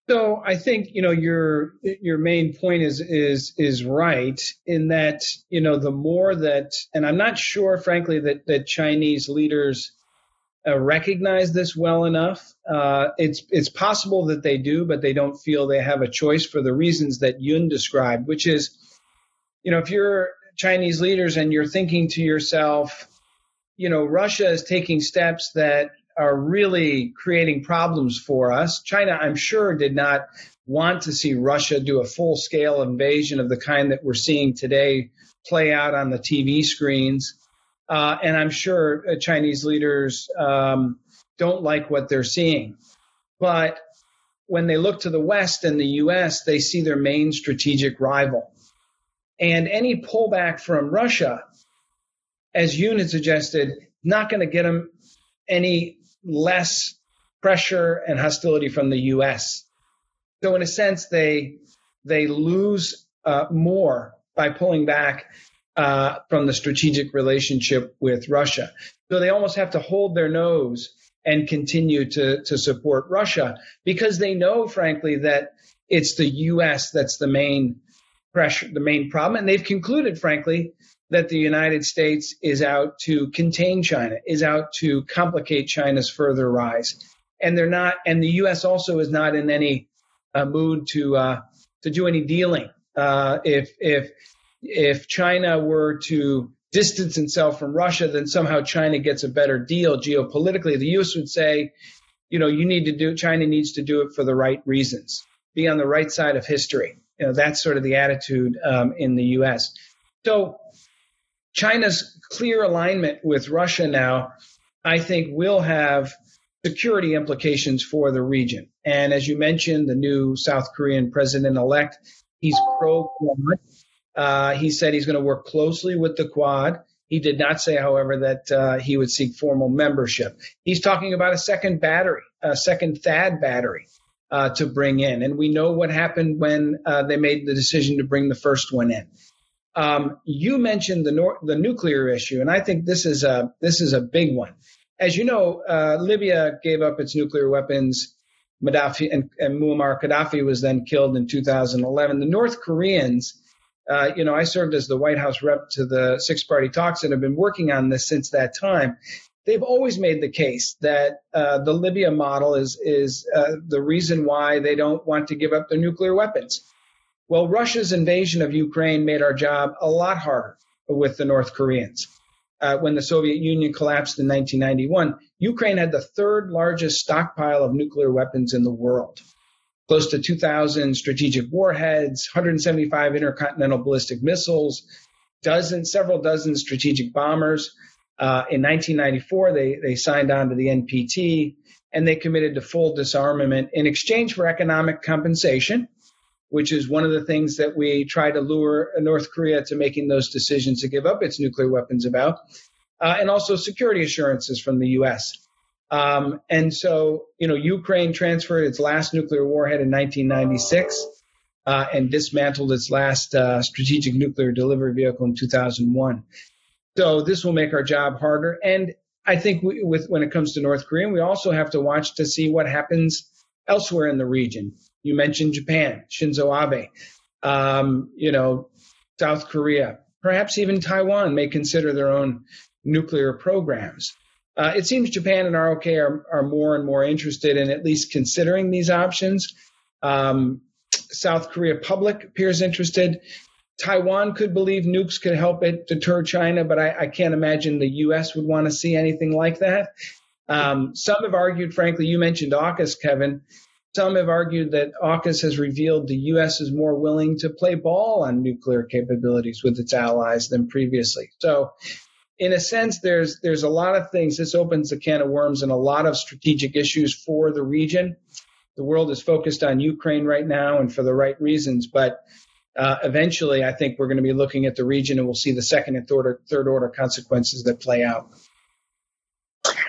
Speaker 4: So I think you know your your main point is is is right in that you know the more that and I'm not sure frankly that that Chinese leaders uh, recognize this well enough. Uh, it's it's possible that they do, but they don't feel they have a choice for the reasons that Yun described, which is, you know, if you're Chinese leaders and you're thinking to yourself, you know, Russia is taking steps that are really creating problems for us. China, I'm sure, did not want to see Russia do a full scale invasion of the kind that we're seeing today play out on the TV screens. Uh, and I'm sure uh, Chinese leaders um, don't like what they're seeing. But when they look to the West and the U.S., they see their main strategic rival. And any pullback from Russia, as Yun had suggested, not going to get them any less pressure and hostility from the U.S. So in a sense, they they lose uh, more by pulling back uh, from the strategic relationship with Russia. So they almost have to hold their nose and continue to, to support Russia because they know, frankly, that it's the U.S. that's the main pressure, the main problem. And they've concluded, frankly, that the United States is out to contain China, is out to complicate China's further rise. And they're not, and the U.S. also is not in any uh, mood to uh, to do any dealing. Uh, if if if China were to distance itself from Russia, then somehow China gets a better deal geopolitically. The U.S. would say, you know, you need to do, China needs to do it for the right reasons, be on the right side of history. You know, that's sort of the attitude um, in the U.S. So China's clear alignment with Russia now, I think, will have security implications for the region. And as you mentioned, the new South Korean president elect, he's pro Quad. Uh, he said he's going to work closely with the Quad. He did not say, however, that uh, he would seek formal membership. He's talking about a second battery, a second THAAD battery uh, to bring in. And we know what happened when uh, they made the decision to bring the first one in. Um, you mentioned the, nor- the nuclear issue, and I think this is a this is a big one. As you know, uh, Libya gave up its nuclear weapons. Gaddafi and, and Muammar Gaddafi was then killed in 2011. The North Koreans uh, you know, I served as the White House rep to the six party talks and have been working on this since that time. They've always made the case that uh, the Libya model is is uh, the reason why they don't want to give up their nuclear weapons. Well, Russia's invasion of Ukraine made our job a lot harder with the North Koreans. Uh, when the Soviet Union collapsed in 1991, Ukraine had the third largest stockpile of nuclear weapons in the world close to 2,000 strategic warheads, 175 intercontinental ballistic missiles, dozen, several dozen strategic bombers. Uh, in 1994, they, they signed on to the NPT and they committed to full disarmament in exchange for economic compensation, which is one of the things that we try to lure North Korea to making those decisions to give up its nuclear weapons about, uh, and also security assurances from the U.S. Um, and so, you know, Ukraine transferred its last nuclear warhead in 1996 uh, and dismantled its last uh, strategic nuclear delivery vehicle in 2001. So this will make our job harder. And I think we, with when it comes to North Korea, we also have to watch to see what happens elsewhere in the region. You mentioned Japan, Shinzo Abe, um, you know, South Korea, perhaps even Taiwan may consider their own nuclear programs. Uh, it seems Japan and ROK are, are more and more interested in at least considering these options. Um, South Korea public appears interested. Taiwan could believe nukes could help it deter China, but I, I can't imagine the U.S. would want to see anything like that. Um, some have argued, frankly, you mentioned AUKUS, Kevin. Some have argued that AUKUS has revealed the U.S. is more willing to play ball on nuclear capabilities with its allies than previously. So, in a sense, there's there's a lot of things. This opens a can of worms and a lot of strategic issues for the region. The world is focused on Ukraine right now, and for the right reasons. But uh, eventually, I think we're going to be looking at the region and we'll see the second and third order, third order consequences that play out.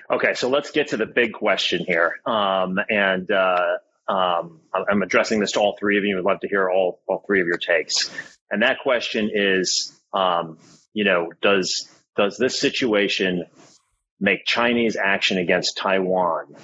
Speaker 2: Okay, so let's get to the big question here. Um, and uh, um, I'm addressing this to all three of you. I'd love to hear all, all three of your takes. And that question is, um, you know, does does this situation make Chinese action against Taiwan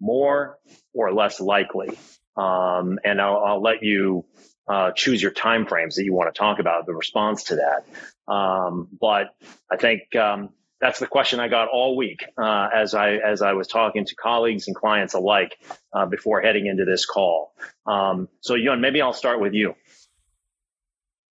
Speaker 2: more or less likely? Um, and I'll, I'll, let you uh, choose your time frames that you want to talk about the response to that. Um, but I think um, that's the question I got all week uh, as I as I was talking to colleagues and clients alike uh, before heading into this call. Um, so, Yun, maybe I'll start with you.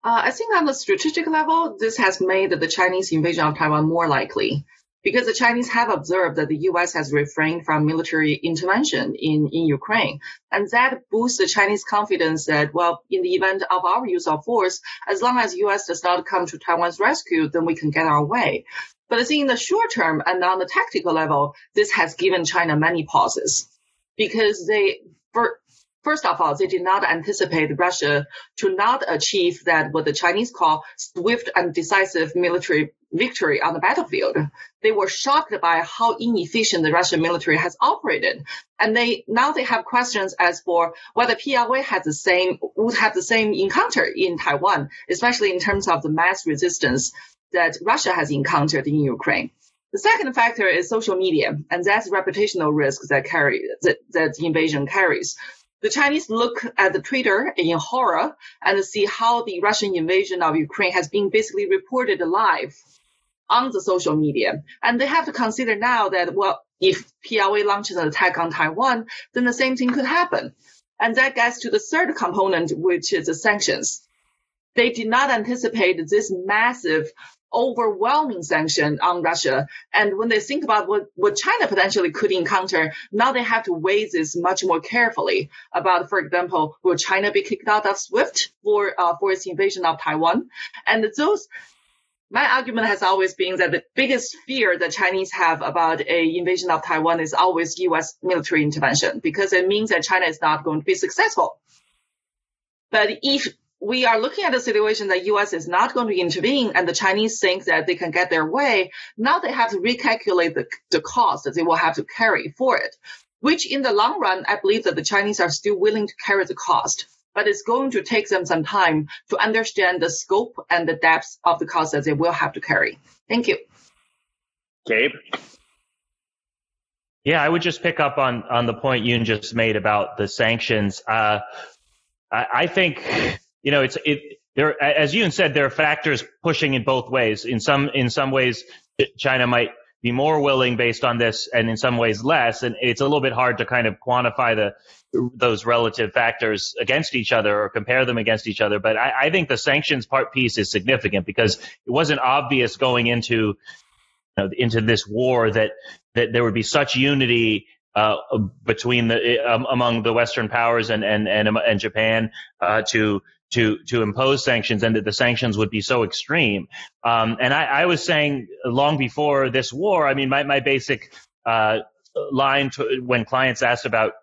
Speaker 3: Uh, I think on the strategic level, this has made the Chinese invasion of Taiwan more likely because the Chinese have observed that the U.S. has refrained from military intervention in, in Ukraine. And that boosts the Chinese confidence that, well, in the event of our use of force, as long as U.S. does not come to Taiwan's rescue, then we can get our way. But in the short term and on the tactical level, this has given China many pauses because they, First of all, they did not anticipate Russia to not achieve that what the Chinese call swift and decisive military victory on the battlefield. They were shocked by how inefficient the Russian military has operated. And they now they have questions as for whether PLA has the same would have the same encounter in Taiwan, especially in terms of the mass resistance that Russia has encountered in Ukraine. The second factor is social media, and that's reputational risk that carry that, that the invasion carries. The Chinese look at the Twitter in horror and see how the Russian invasion of Ukraine has been basically reported live on the social media. And they have to consider now that, well, if PLA launches an attack on Taiwan, then the same thing could happen. And that gets to the third component, which is the sanctions. They did not anticipate this massive overwhelming sanction on Russia. And when they think about what, what China potentially could encounter, now they have to weigh this much more carefully about, for example, will China be kicked out of SWIFT for, uh, for its invasion of Taiwan? And those, my argument has always been that the biggest fear that Chinese have about a invasion of Taiwan is always U.S. military intervention because it means that China is not going to be successful. But if we are looking at a situation that U.S. is not going to intervene, and the Chinese think that they can get their way. Now they have to recalculate the, the cost that they will have to carry for it. Which, in the long run, I believe that the Chinese are still willing to carry the cost, but it's going to take them some time to understand the scope and the depth of the cost that they will have to carry. Thank you.
Speaker 2: Gabe.
Speaker 5: Yeah, I would just pick up on on the point Yun just made about the sanctions. Uh, I, I think you know, it's it. There, as you said, there are factors pushing in both ways. In some in some ways, China might be more willing based on this, and in some ways less. And it's a little bit hard to kind of quantify the those relative factors against each other or compare them against each other. But I, I think the sanctions part piece is significant because it wasn't obvious going into you know, into this war that that there would be such unity uh, between the um, among the Western powers and and and, and Japan uh, to to to impose sanctions and that the sanctions would be so extreme. Um, and I, I, was saying long before this war, I mean, my my basic uh, line to, when clients asked about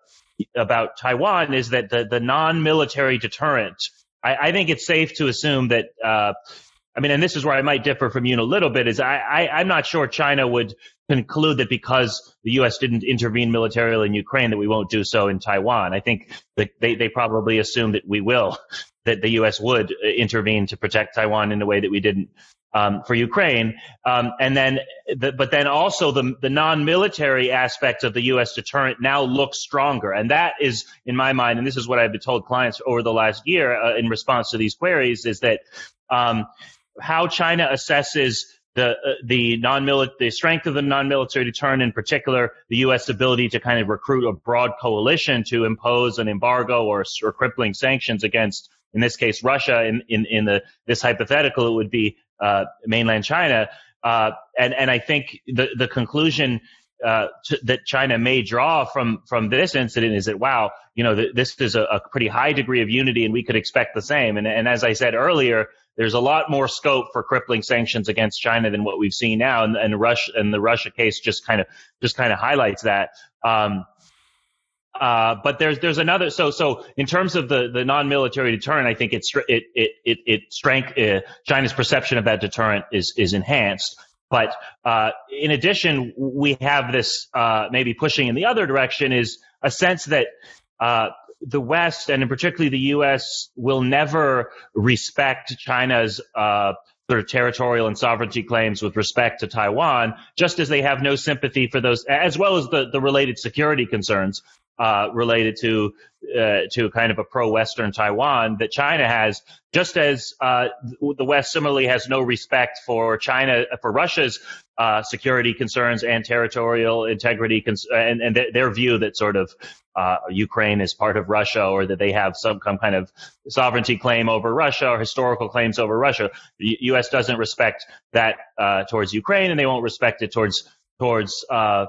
Speaker 5: about Taiwan is that the the non-military deterrent. I, I think it's safe to assume that. Uh, I mean, and this is where I might differ from you a little bit. Is I, I I'm not sure China would conclude that because the U.S. didn't intervene militarily in Ukraine that we won't do so in Taiwan. I think that they, they probably assume that we will, that the U.S. would uh, intervene to protect Taiwan in a way that we didn't um, for Ukraine. Um, and then, the, but then also the, the non-military aspect of the U.S. deterrent now looks stronger. And that is, in my mind, and this is what I've been told clients over the last year uh, in response to these queries, is that um, how China assesses the uh, the non the strength of the non-military deterrent, in particular, the U.S. ability to kind of recruit a broad coalition to impose an embargo or, or crippling sanctions against, in this case, Russia. In in, in the this hypothetical, it would be uh, mainland China. Uh, and and I think the the conclusion uh, to, that China may draw from from this incident is that wow, you know, th- this is a, a, pretty high degree of unity, and we could expect the same. And and as I said earlier, there's a lot more scope for crippling sanctions against China than what we've seen now, and, and Russia and the Russia case just kind of just kind of highlights that. Um, uh, but there's there's another so so in terms of the the non-military deterrent, I think it's it it it, it strength uh, China's perception of that deterrent is is enhanced. But uh, in addition, we have this uh, maybe pushing in the other direction is a sense that uh, the West, and in particularly the U.S., will never respect China's uh, sort of territorial and sovereignty claims with respect to Taiwan, just as they have no sympathy for those, as well as the, the related security concerns uh, related to uh, to kind of a pro-Western Taiwan that China has, just as uh, the West similarly has no respect for China for Russia's uh, security concerns and territorial integrity, cons- and, and th- their view that sort of uh, Ukraine is part of Russia or that they have some, kind of sovereignty claim over Russia or historical claims over Russia. The U.S. doesn't respect that uh, towards Ukraine, and they won't respect it towards towards uh,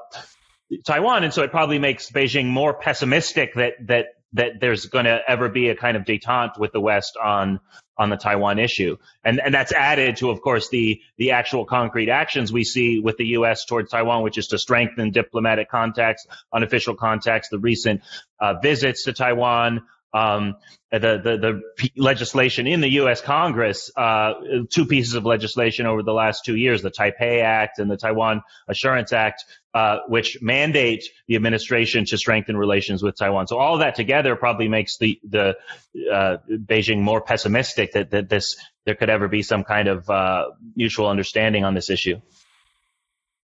Speaker 5: Taiwan. And so it probably makes Beijing more pessimistic that that that there's going to ever be a kind of détente with the West on on the Taiwan issue. And, and that's added to, of course, the, the actual concrete actions we see with the U.S. towards Taiwan, which is to strengthen diplomatic contacts, unofficial contacts, the recent uh, visits to Taiwan, um, the, the, the legislation in the U.S. Congress, uh, two pieces of legislation over the last two years, the Taipei Act and the Taiwan Assurance Act, uh, which mandate the administration to strengthen relations with Taiwan. So all of that together probably makes the the uh, Beijing more pessimistic that, that this there could ever be some kind of uh, mutual understanding on this issue.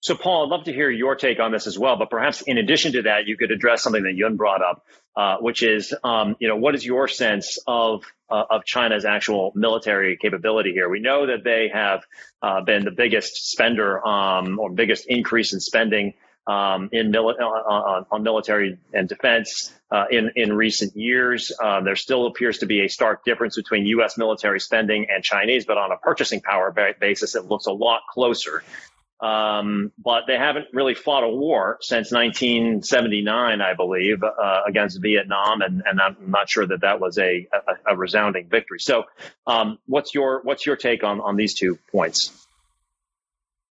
Speaker 2: So, Paul, I'd love to hear your take on this as well. But perhaps in addition to that, you could address something that Yun brought up, uh, which is, um, you know, what is your sense of uh, of China's actual military capability here? We know that they have uh, been the biggest spender um, or biggest increase in spending um, in mili- uh, on, on, military and defense uh, in in recent years. Uh, there still appears to be a stark difference between U.S. military spending and Chinese, but on a purchasing power basis, it looks a lot closer. Um, but they haven't really fought a war since 1979, I believe, uh, against Vietnam, and, and, I'm not sure that that was a, a, a resounding victory. So, um, what's your what's your take on on these two points?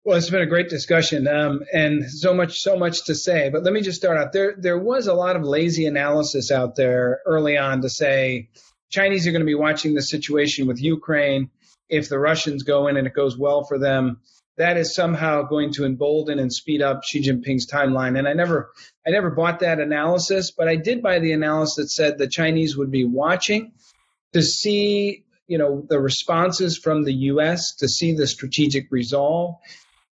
Speaker 4: Well, it's been a great discussion, um, and so much so much to say. But let me just start out. There there was a lot of lazy analysis out there early on to say Chinese are going to be watching the situation with Ukraine. If the Russians go in and it goes well for them, that is somehow going to embolden and speed up Xi Jinping's timeline. And I never, I never bought that analysis, but I did buy the analysis that said the Chinese would be watching to see, you know, the responses from the U.S. to see the strategic resolve,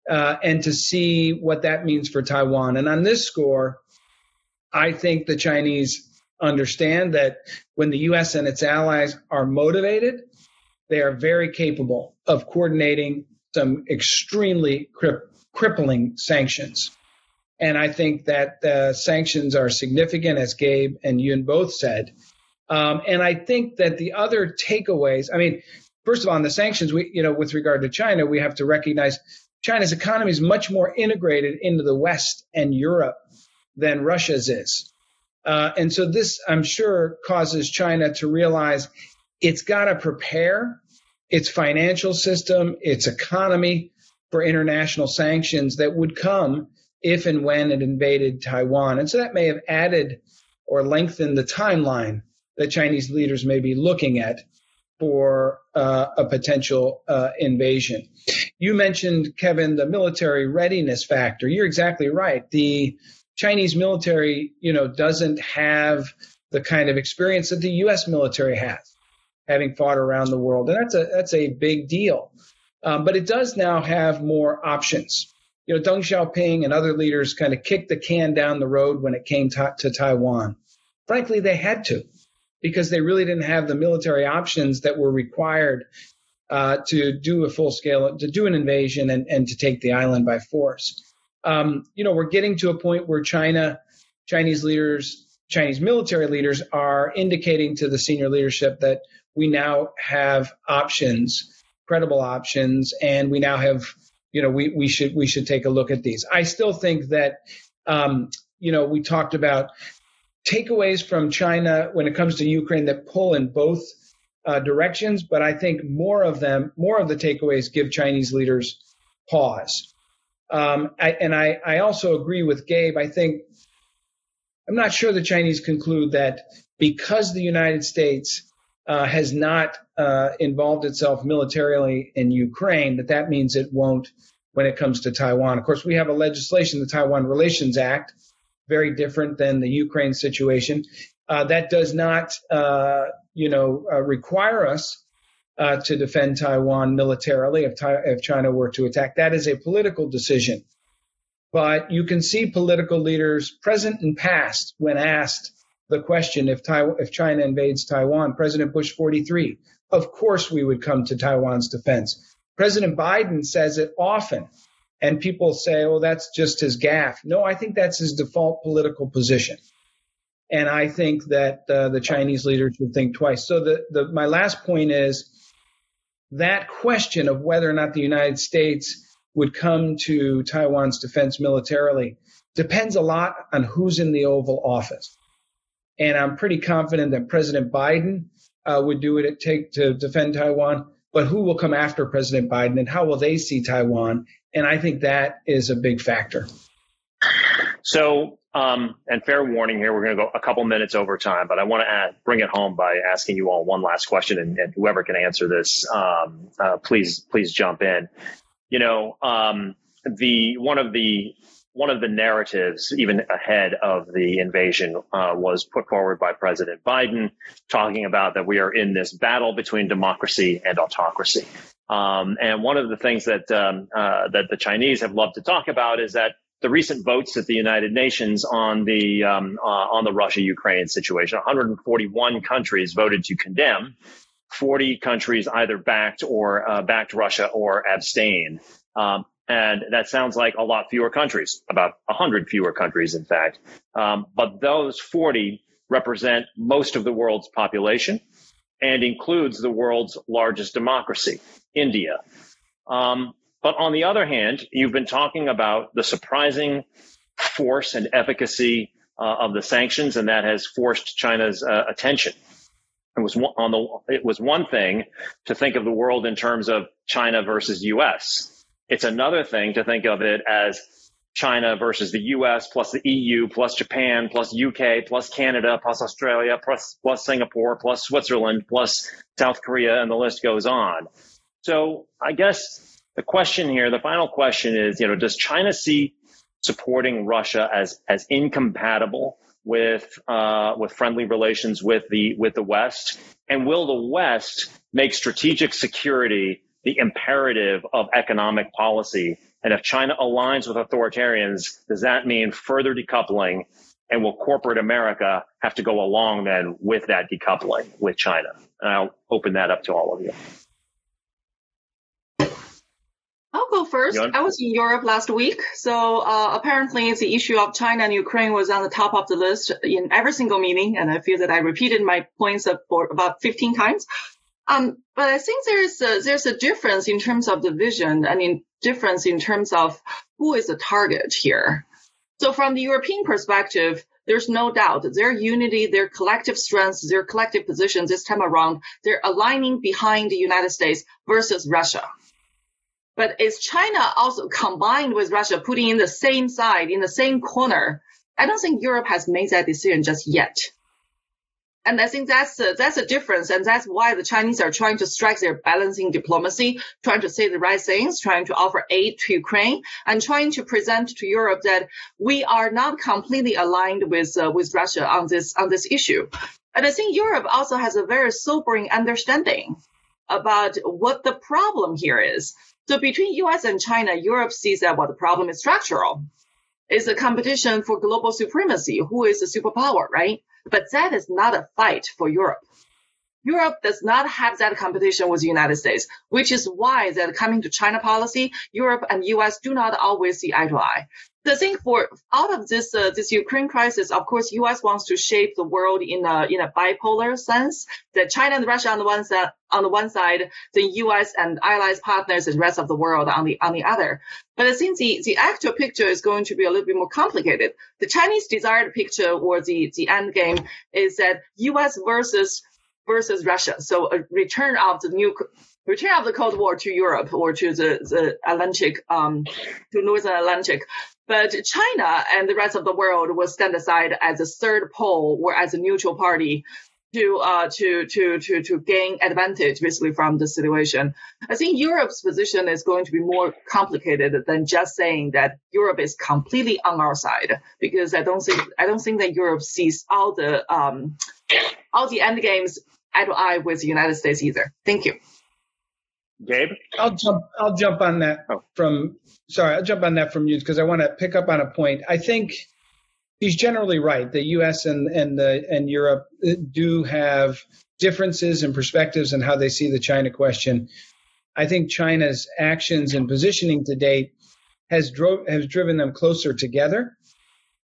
Speaker 4: uh, and to see what that means for Taiwan. And on this score, I think the Chinese understand that when the U.S. and its allies are motivated, they are very capable of coordinating some extremely crippling sanctions. And I think that the sanctions are significant, as Gabe and Yun both said. Um, and I think that the other takeaways, I mean, first of all, on the sanctions, we, you know, with regard to China, we have to recognize China's economy is much more integrated into the West and Europe than Russia's is. Uh, and so this, I'm sure, causes China to realize it's got to prepare its financial system, its economy for international sanctions that would come if and when it invaded Taiwan. And so that may have added or lengthened the timeline that Chinese leaders may be looking at for uh, a potential uh, invasion. You mentioned, Kevin, the military readiness factor. You're exactly right. The Chinese military, you know, doesn't have the kind of experience that the U.S. military has, having fought around the world, and that's a that's a big deal. Um, but it does now have more options. You know, Deng Xiaoping and other leaders kind of kicked the can down the road when it came to, to Taiwan. Frankly, they had to because they really didn't have the military options that were required uh, to do a full scale, to do an invasion and, and to take the island by force. Um, you know, we're getting to a point where China, Chinese leaders, Chinese military leaders are indicating to the senior leadership that we now have options, credible options, and we now have, you know, we, we should we should take a look at these. I still think that, um, you know, we talked about takeaways from China when it comes to Ukraine that pull in both uh, directions, but I think more of them, more of the takeaways give Chinese leaders pause. Um, I, and I, I also agree with Gabe. I think I'm not sure the Chinese conclude that because the United States uh, has not uh, involved itself militarily in Ukraine, that that means it won't when it comes to Taiwan. Of course, we have a legislation, the Taiwan Relations Act, very different than the Ukraine situation. Uh, that does not, uh, you know, uh, require us uh, to defend Taiwan militarily if, if China were to attack. That is a political decision. But you can see political leaders, present and past, when asked the question if, Taiwan, if China invades Taiwan, President Bush 43, of course we would come to Taiwan's defense. President Biden says it often and people say, "Oh, that's just his gaffe." No, I think that's his default political position, and I think that uh, the Chinese leaders would think twice. So the, the my last point is that question of whether or not the United States would come to Taiwan's defense militarily depends a lot on who's in the Oval Office, and I'm pretty confident that President Biden uh, would do what it take to defend Taiwan. But who will come after President Biden and how will they see Taiwan? And I think that is a big factor.
Speaker 2: So, um, and fair warning here, we're going to go a couple minutes over time, but I want to add, bring it home by asking you all one last question, and, and whoever can answer this, um, uh, please, please jump in. You know, um, the one of the one of the narratives, even ahead of the invasion, uh, was put forward by President Biden, talking about that we are in this battle between democracy and autocracy. Um, and one of the things that um, uh, that the Chinese have loved to talk about is that the recent votes at the United Nations on the um, uh, on the Russia-Ukraine situation, 141 countries voted to condemn. 40 countries either backed or uh, backed Russia or abstained. Um, and that sounds like a lot fewer countries, about 100 fewer countries, in fact. Um, but those 40 represent most of the world's population and includes the world's largest democracy, India. Um, but on the other hand, you've been talking about the surprising force and efficacy uh, of the sanctions, and that has forced China's uh, attention. It was one, on the it was one thing to think of the world in terms of China versus U.S. It's another thing to think of it as China versus the US plus the EU plus Japan plus UK plus Canada plus Australia plus plus Singapore plus Switzerland plus South Korea and the list goes on. So I guess the question here, the final question is, you know, does China see supporting Russia as as incompatible with uh, with friendly relations with the with the West, and will the West make strategic security the imperative of economic policy and if China aligns with authoritarians, does that mean further decoupling? And will corporate America have to go along then with that decoupling with China? And I'll open that up to all of you.
Speaker 3: I'll go first. I was in Europe last week, so uh, apparently the issue of China and Ukraine was on the top of the list in every single meeting, and I feel that I repeated my points for about 15 times. Um, but I think there's a, there's a difference in terms of the vision and in difference in terms of who is the target here. So from the European perspective, there's no doubt their unity, their collective strengths, their collective positions this time around, they're aligning behind the United States versus Russia. But is China also combined with Russia putting in the same side, in the same corner? I don't think Europe has made that decision just yet. And I think that's a, that's a difference. And that's why the Chinese are trying to strike their balancing diplomacy, trying to say the right things, trying to offer aid to Ukraine and trying to present to Europe that we are not completely aligned with, uh, with Russia on this, on this issue. And I think Europe also has a very sobering understanding about what the problem here is. So between US and China, Europe sees that what well, the problem is structural. It's a competition for global supremacy. Who is the superpower, right? But that is not a fight for Europe. Europe does not have that competition with the United States, which is why that coming to China policy, Europe and US do not always see eye to eye the thing for out of this uh, this Ukraine crisis, of course, U.S. wants to shape the world in a in a bipolar sense. That China and Russia on the one side, on the one side, the U.S. and allies partners and rest of the world on the on the other. But I think the the actual picture is going to be a little bit more complicated. The Chinese desired picture or the the end game is that U.S. versus versus Russia. So a return of the new return of the Cold War to Europe or to the, the Atlantic, um, to Northern Atlantic. But China and the rest of the world will stand aside as a third pole or as a neutral party to uh, to to to to gain advantage basically from the situation. I think Europe's position is going to be more complicated than just saying that Europe is completely on our side because I don't think I don't think that Europe sees all the um, all the end games eye to eye with the United States either. Thank you.
Speaker 2: Gabe?
Speaker 4: I'll jump. I'll jump on that oh. from. Sorry, I'll jump on that from you because I want to pick up on a point. I think he's generally right. The U.S. and and the and Europe do have differences and perspectives in how they see the China question. I think China's actions and positioning to date has drove has driven them closer together.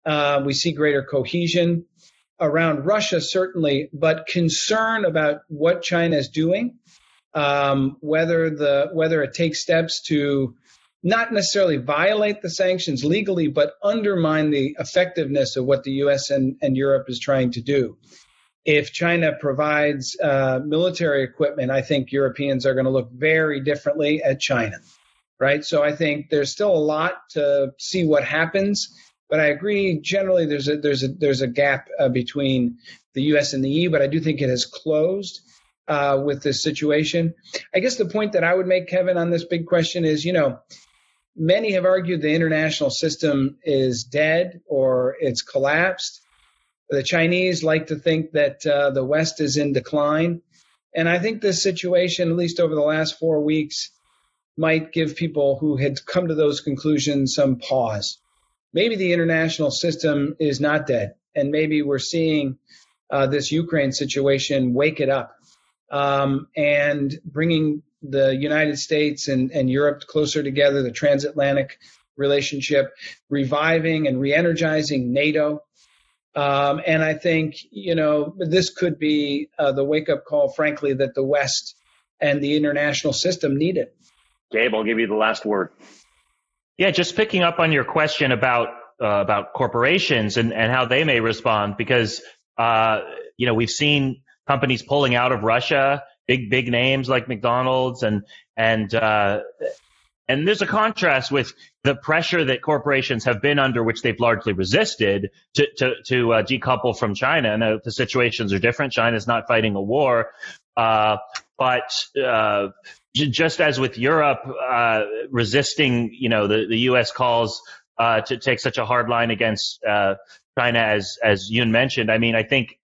Speaker 4: Uh, we see greater cohesion around Russia, certainly, but concern about what China is doing um, whether the whether it takes steps to not necessarily violate the sanctions legally, but undermine the effectiveness of what the U.S. and, and Europe is trying to do. If China provides uh, military equipment, I think Europeans are going to look very differently at China, right? So I think there's still a lot to see what happens, but I agree generally there's a there's a there's a gap uh, between the U.S. and the EU, but I do think it has closed uh, with this situation. I guess the point that I would make, Kevin, on this big question is, you know, many have argued the international system is dead or it's collapsed. The Chinese like to think that uh, the West is in decline. And I think this situation, at least over the last four weeks, might give people who had come to those conclusions some pause. Maybe the international system is not dead, and maybe we're seeing uh, this Ukraine situation wake it up um, and bringing the United States and, and Europe closer together, the transatlantic relationship, reviving and re-energizing NATO. Um, and I think, you know, this could be uh, the wake up call, frankly, that the West and the international system needed.
Speaker 2: Gabe, I'll give you the last word.
Speaker 5: Yeah, just picking up on your question about uh, about corporations and, and how they may respond, because uh, you know we've seen companies pulling out of Russia, big big names like McDonald's and and uh, and there's a contrast with the pressure that corporations have been under, which they've largely resisted to to, to uh, decouple from China. Now the situations are different. China's not fighting a war, uh, but uh, just as with Europe uh, resisting, you know, the the U.S. calls uh, to take such a hard line against uh, China, as as Yun mentioned. I mean, I think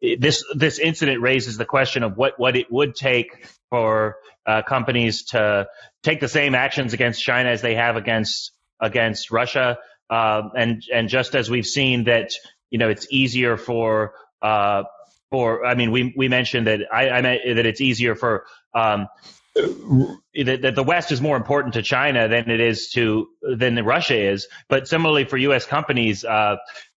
Speaker 5: this this incident raises the question of what what it would take for uh, companies to take the same actions against China as they have against against Russia, um, and and just as we've seen that you know it's easier for uh, for I mean we we mentioned that I, I meant that it's easier for um, that, that the West is more important to China than it is to than Russia is. But similarly for U.S. companies, uh,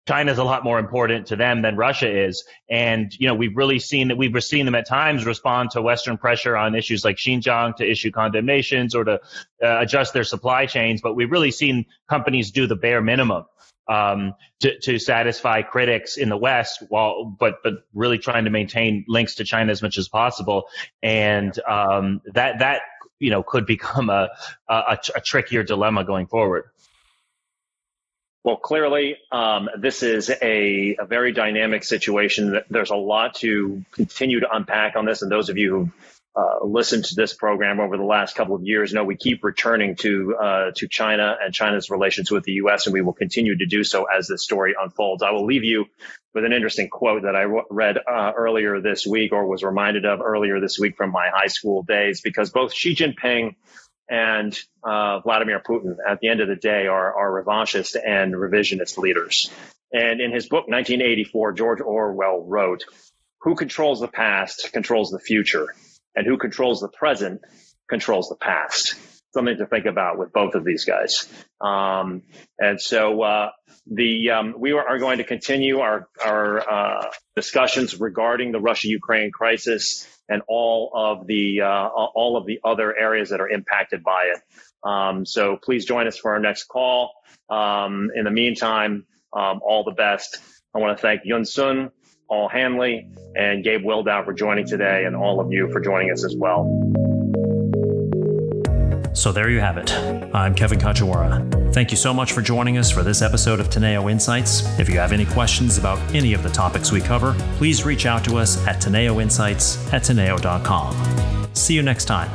Speaker 5: China is a lot more important to them than Russia is. And, you know, we've really seen that we've seen them at times respond to Western pressure on issues like Xinjiang to issue condemnations or to uh, adjust their supply chains. But we've really seen companies do the bare minimum. um, to, to satisfy critics in the West, while but but really trying to maintain links to China as much as possible, and um, that that you know could become a, a, a trickier dilemma going forward.
Speaker 2: Well, clearly, um, this is a, a, very dynamic situation. There's a lot to continue to unpack on this, and those of you who uh, listened to this program over the last couple of years know we keep returning to uh, to China and China's relations with the U.S. and we will continue to do so as this story unfolds. I will leave you with an interesting quote that I read uh, earlier this week, or was reminded of earlier this week from my high school days, because both Xi Jinping and uh, Vladimir Putin, at the end of the day, are, are revanchist and revisionist leaders. And in his book 1984, George Orwell wrote, "Who controls the past controls the future." and who controls the present controls the past. Something to think about with both of these guys. Um, and so uh, the um, we are going to continue our our uh, discussions regarding the Russia-Ukraine crisis and all of the uh, all of the other areas that are impacted by it. Um, so please join us for our next call. Um, in the meantime, um, all the best. I want to thank Yun Sun Paul Haenle, and Gabe Wildau for joining today, and all of you for joining us as well.
Speaker 1: So there you have it. I'm Kevin Kajiwara. Thank you so much for joining us for this episode of Teneo Insights. If you have any questions about any of the topics we cover, please reach out to us at Teneo Insights at Teneo.com. See you next time.